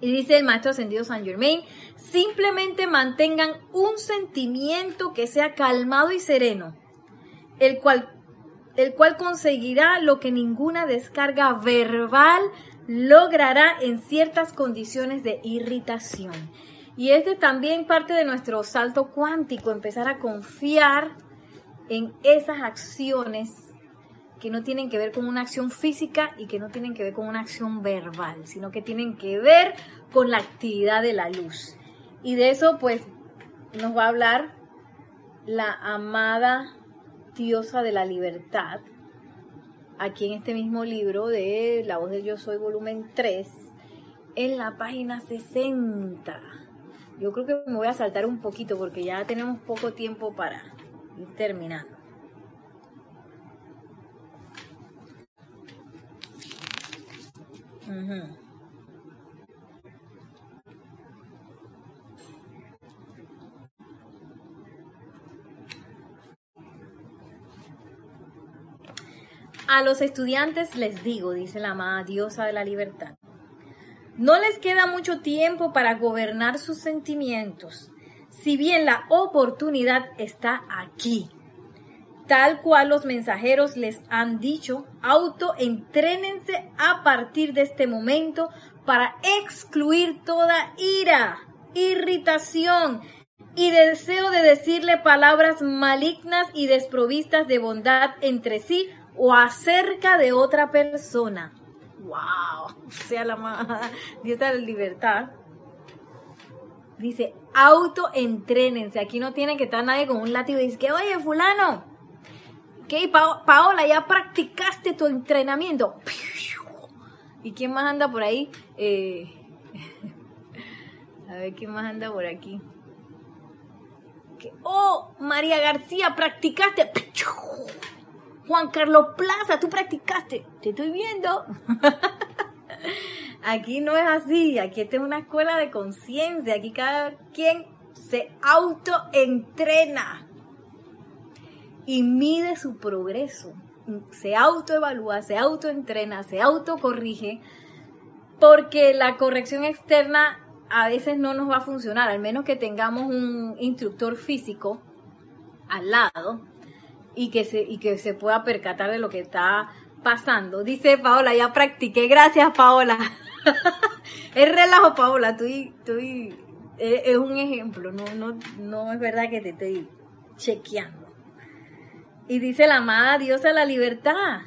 Y dice el maestro ascendido San Germain, simplemente mantengan un sentimiento que sea calmado y sereno, el cual, el cual conseguirá lo que ninguna descarga verbal logrará en ciertas condiciones de irritación. Y este también parte de nuestro salto cuántico, empezar a confiar en esas acciones que no tienen que ver con una acción física y que no tienen que ver con una acción verbal, sino que tienen que ver con la actividad de la luz. Y de eso pues nos va a hablar la amada diosa de la libertad, aquí en este mismo libro de La voz del yo soy volumen 3, en la página 60. Yo creo que me voy a saltar un poquito porque ya tenemos poco tiempo para ir terminando. A los estudiantes les digo, dice la amada diosa de la libertad, no les queda mucho tiempo para gobernar sus sentimientos, si bien la oportunidad está aquí. Tal cual los mensajeros les han dicho, autoentrénense a partir de este momento para excluir toda ira, irritación y deseo de decirle palabras malignas y desprovistas de bondad entre sí o acerca de otra persona. ¡Wow! [LAUGHS] Sea la [LAUGHS] Dios de la libertad. Dice, autoentrénense. Aquí no tiene que estar nadie con un látigo y dice que, oye, fulano, ¿qué? Paola, ya practicaste tu entrenamiento. ¿Y quién más anda por ahí? Eh, [LAUGHS] a ver, ¿quién más anda por aquí? oh, María García, practicaste. Juan Carlos Plaza, tú practicaste. Te estoy viendo. [LAUGHS] aquí no es así. Aquí esta es una escuela de conciencia. Aquí cada quien se autoentrena y mide su progreso. Se autoevalúa, se autoentrena, se autocorrige. Porque la corrección externa a veces no nos va a funcionar, al menos que tengamos un instructor físico al lado y que se, y que se pueda percatar de lo que está pasando. Dice Paola, ya practiqué. Gracias, Paola. [LAUGHS] es relajo, Paola. Estoy, es un ejemplo. No, no, no es verdad que te estoy chequeando. Y dice la amada diosa la libertad.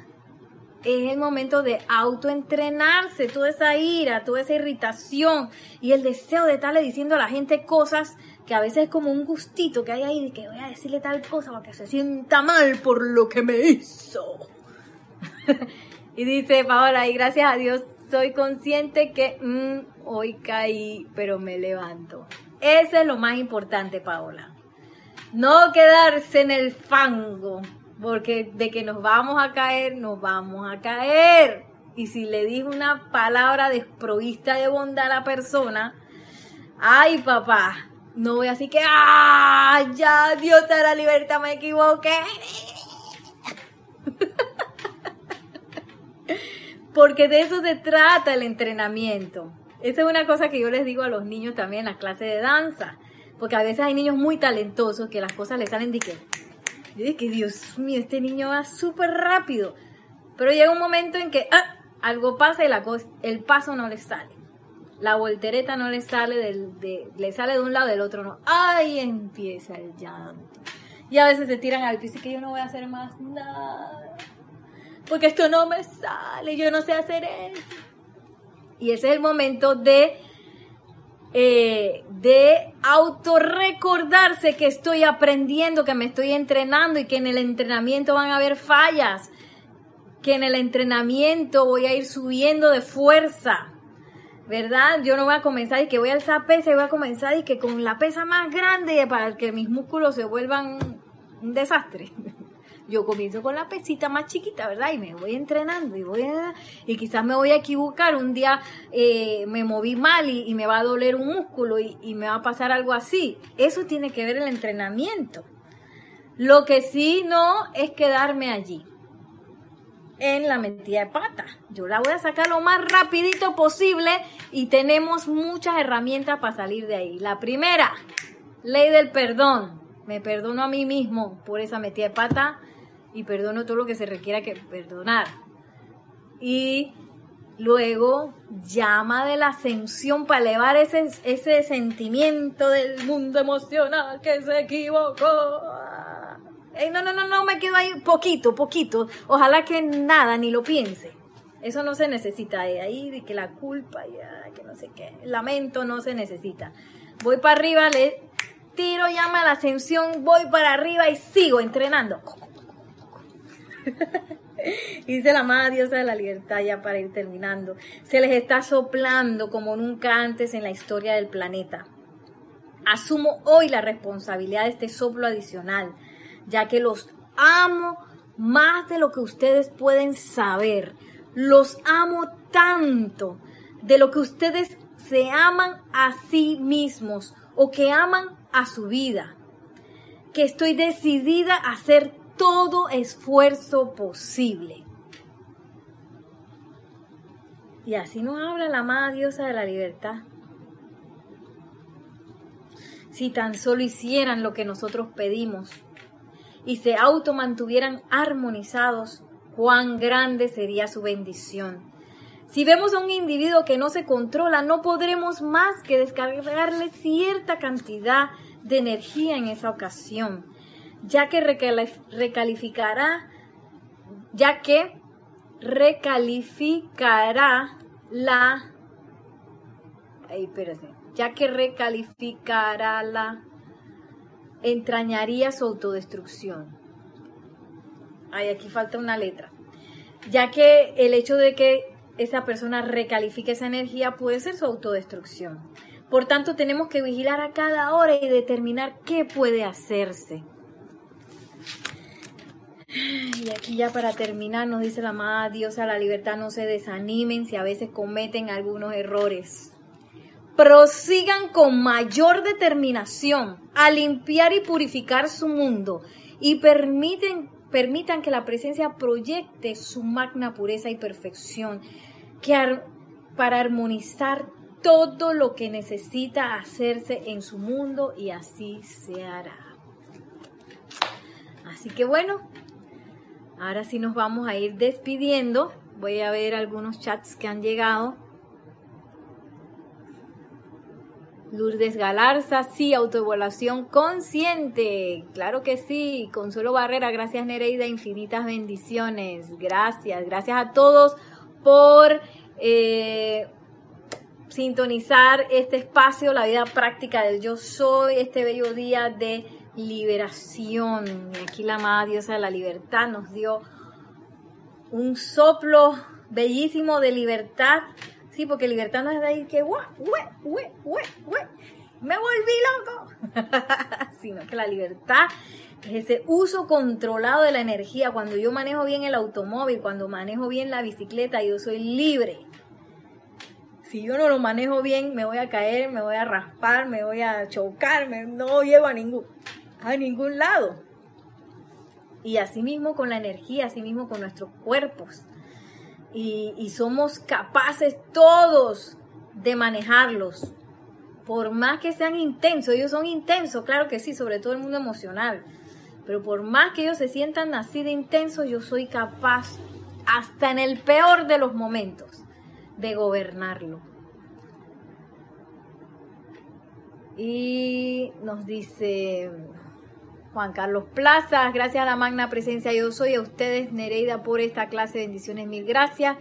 Es el momento de autoentrenarse, toda esa ira, toda esa irritación y el deseo de estarle diciendo a la gente cosas que a veces es como un gustito que hay ahí de que voy a decirle tal cosa para que se sienta mal por lo que me hizo. [LAUGHS] y dice Paola, y gracias a Dios soy consciente que mm, hoy caí, pero me levanto. Eso es lo más importante, Paola. No quedarse en el fango, porque de que nos vamos a caer, nos vamos a caer. Y si le digo una palabra desprovista de bondad a la persona, ay papá, no voy así que, ¡ah! Ya, Dios te la libertad, me equivoqué. [LAUGHS] Porque de eso se trata el entrenamiento. Esa es una cosa que yo les digo a los niños también en las clases de danza. Porque a veces hay niños muy talentosos que las cosas les salen de que, yo dije, Dios mío, este niño va súper rápido. Pero llega un momento en que ah, algo pasa y la el paso no le sale. La voltereta no le sale, del, de, le sale de un lado del otro, no. Ahí empieza el llanto. Y a veces se tiran al piso y que yo no voy a hacer más nada. Porque esto no me sale, yo no sé hacer eso. Y ese es el momento de, eh, de autorrecordarse que estoy aprendiendo, que me estoy entrenando y que en el entrenamiento van a haber fallas. Que en el entrenamiento voy a ir subiendo de fuerza. ¿verdad? Yo no voy a comenzar y que voy a alzar pesa y voy a comenzar y que con la pesa más grande para que mis músculos se vuelvan un desastre. Yo comienzo con la pesita más chiquita, ¿verdad? Y me voy entrenando y voy y quizás me voy a equivocar. Un día eh, me moví mal y, me va a doler un músculo y, y me va a pasar algo así. Eso tiene que ver el entrenamiento. Lo que sí no es quedarme allí en la mentira de pata. Yo la voy a sacar lo más rapidito posible y tenemos muchas herramientas para salir de ahí. La primera, ley del perdón. Me perdono a mí mismo por esa metida de pata y perdono todo lo que se requiera que perdonar. Y luego llama de la ascensión para elevar ese, ese sentimiento del mundo emocional que se equivocó no, no, no, no, me quedo ahí poquito, poquito. Ojalá que nada, ni lo piense. Eso no se necesita de ahí, de que la culpa, ya, que no sé qué. Lamento no se necesita. Voy para arriba, le tiro, llama a la ascensión, voy para arriba y sigo entrenando. [LAUGHS] Dice la amada diosa de la libertad ya para ir terminando. Se les está soplando como nunca antes en la historia del planeta. Asumo hoy la responsabilidad de este soplo adicional ya que los amo más de lo que ustedes pueden saber. Los amo tanto de lo que ustedes se aman a sí mismos o que aman a su vida, que estoy decidida a hacer todo esfuerzo posible. Y así nos habla la amada diosa de la libertad. Si tan solo hicieran lo que nosotros pedimos, y se automantuvieran armonizados, cuán grande sería su bendición. Si vemos a un individuo que no se controla, no podremos más que descargarle cierta cantidad de energía en esa ocasión, ya que recalificará, ya que recalificará la, ay, ya que recalificará la entrañaría su autodestrucción. Ay, aquí falta una letra. Ya que el hecho de que esa persona recalifique esa energía puede ser su autodestrucción. Por tanto, tenemos que vigilar a cada hora y determinar qué puede hacerse. Y aquí ya para terminar nos dice la amada diosa la libertad, no se desanimen si a veces cometen algunos errores prosigan con mayor determinación a limpiar y purificar su mundo y permiten, permitan que la presencia proyecte su magna pureza y perfección que para armonizar todo lo que necesita hacerse en su mundo y así se hará. Así que bueno, ahora sí nos vamos a ir despidiendo. Voy a ver algunos chats que han llegado. Lourdes Galarza, sí, autoevaluación consciente. Claro que sí. Consuelo Barrera, gracias Nereida, infinitas bendiciones. Gracias, gracias a todos por eh, sintonizar este espacio, la vida práctica del yo soy, este bello día de liberación. Aquí la amada diosa de la libertad nos dio un soplo bellísimo de libertad Sí, porque libertad no es de ahí que, me volví loco. [LAUGHS] Sino que la libertad es ese uso controlado de la energía. Cuando yo manejo bien el automóvil, cuando manejo bien la bicicleta, yo soy libre. Si yo no lo manejo bien, me voy a caer, me voy a raspar, me voy a chocar, no llevo a ningún, a ningún lado. Y así mismo con la energía, así mismo con nuestros cuerpos y, somos capaces todos de manejarlos. por más que sean intensos, ellos son intensos, claro que sí, sobre todo el mundo emocional, pero por más que ellos se sientan así de intensos, yo soy capaz, hasta en el peor de los momentos, de gobernarlo. Y nos dice Juan Carlos Plaza, gracias a la magna presencia yo soy, a ustedes Nereida por esta clase, bendiciones, mil gracias.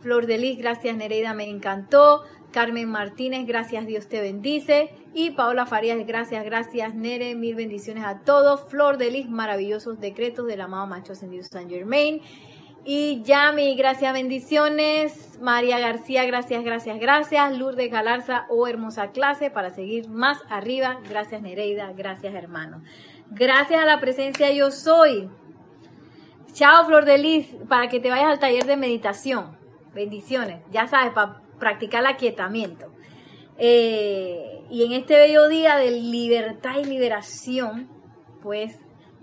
Flor de Lis, gracias Nereida, me encantó. Carmen Martínez, gracias Dios te bendice. Y Paola Farías, gracias, gracias Nere, mil bendiciones a todos. Flor de Lis, maravillosos decretos del amado Macho Ascendido San Germain. Y Yami, gracias, bendiciones. María García, gracias, gracias, gracias. Lourdes Galarza, oh hermosa clase, para seguir más arriba. Gracias Nereida, gracias hermano. Gracias a la presencia yo soy. Chao Flor de Lis, para que te vayas al taller de meditación. Bendiciones, ya sabes, para practicar el aquietamiento. Eh, y en este bello día de libertad y liberación, pues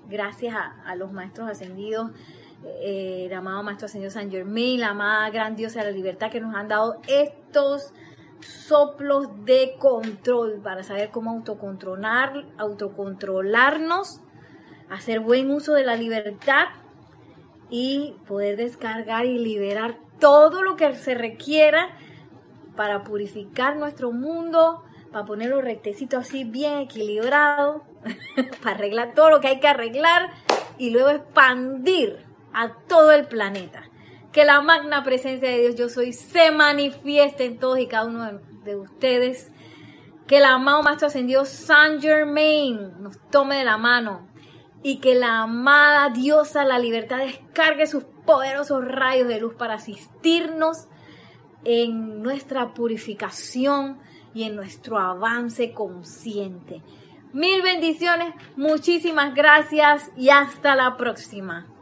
gracias a, los maestros ascendidos, eh, el amado Maestro Ascendido San Germain, la amada gran diosa de la libertad que nos han dado estos soplos de control para saber cómo autocontrolar, autocontrolarnos, hacer buen uso de la libertad y poder descargar y liberar todo lo que se requiera para purificar nuestro mundo, para ponerlo rectecito así bien equilibrado, [LAUGHS] para arreglar todo lo que hay que arreglar y luego expandir a todo el planeta que la magna presencia de Dios yo soy se manifieste en todos y cada uno de ustedes. Que el amado Maestro Ascendido Saint Germain nos tome de la mano y que la amada diosa la libertad descargue sus poderosos rayos de luz para asistirnos en nuestra purificación y en nuestro avance consciente. Mil bendiciones, muchísimas gracias y hasta la próxima.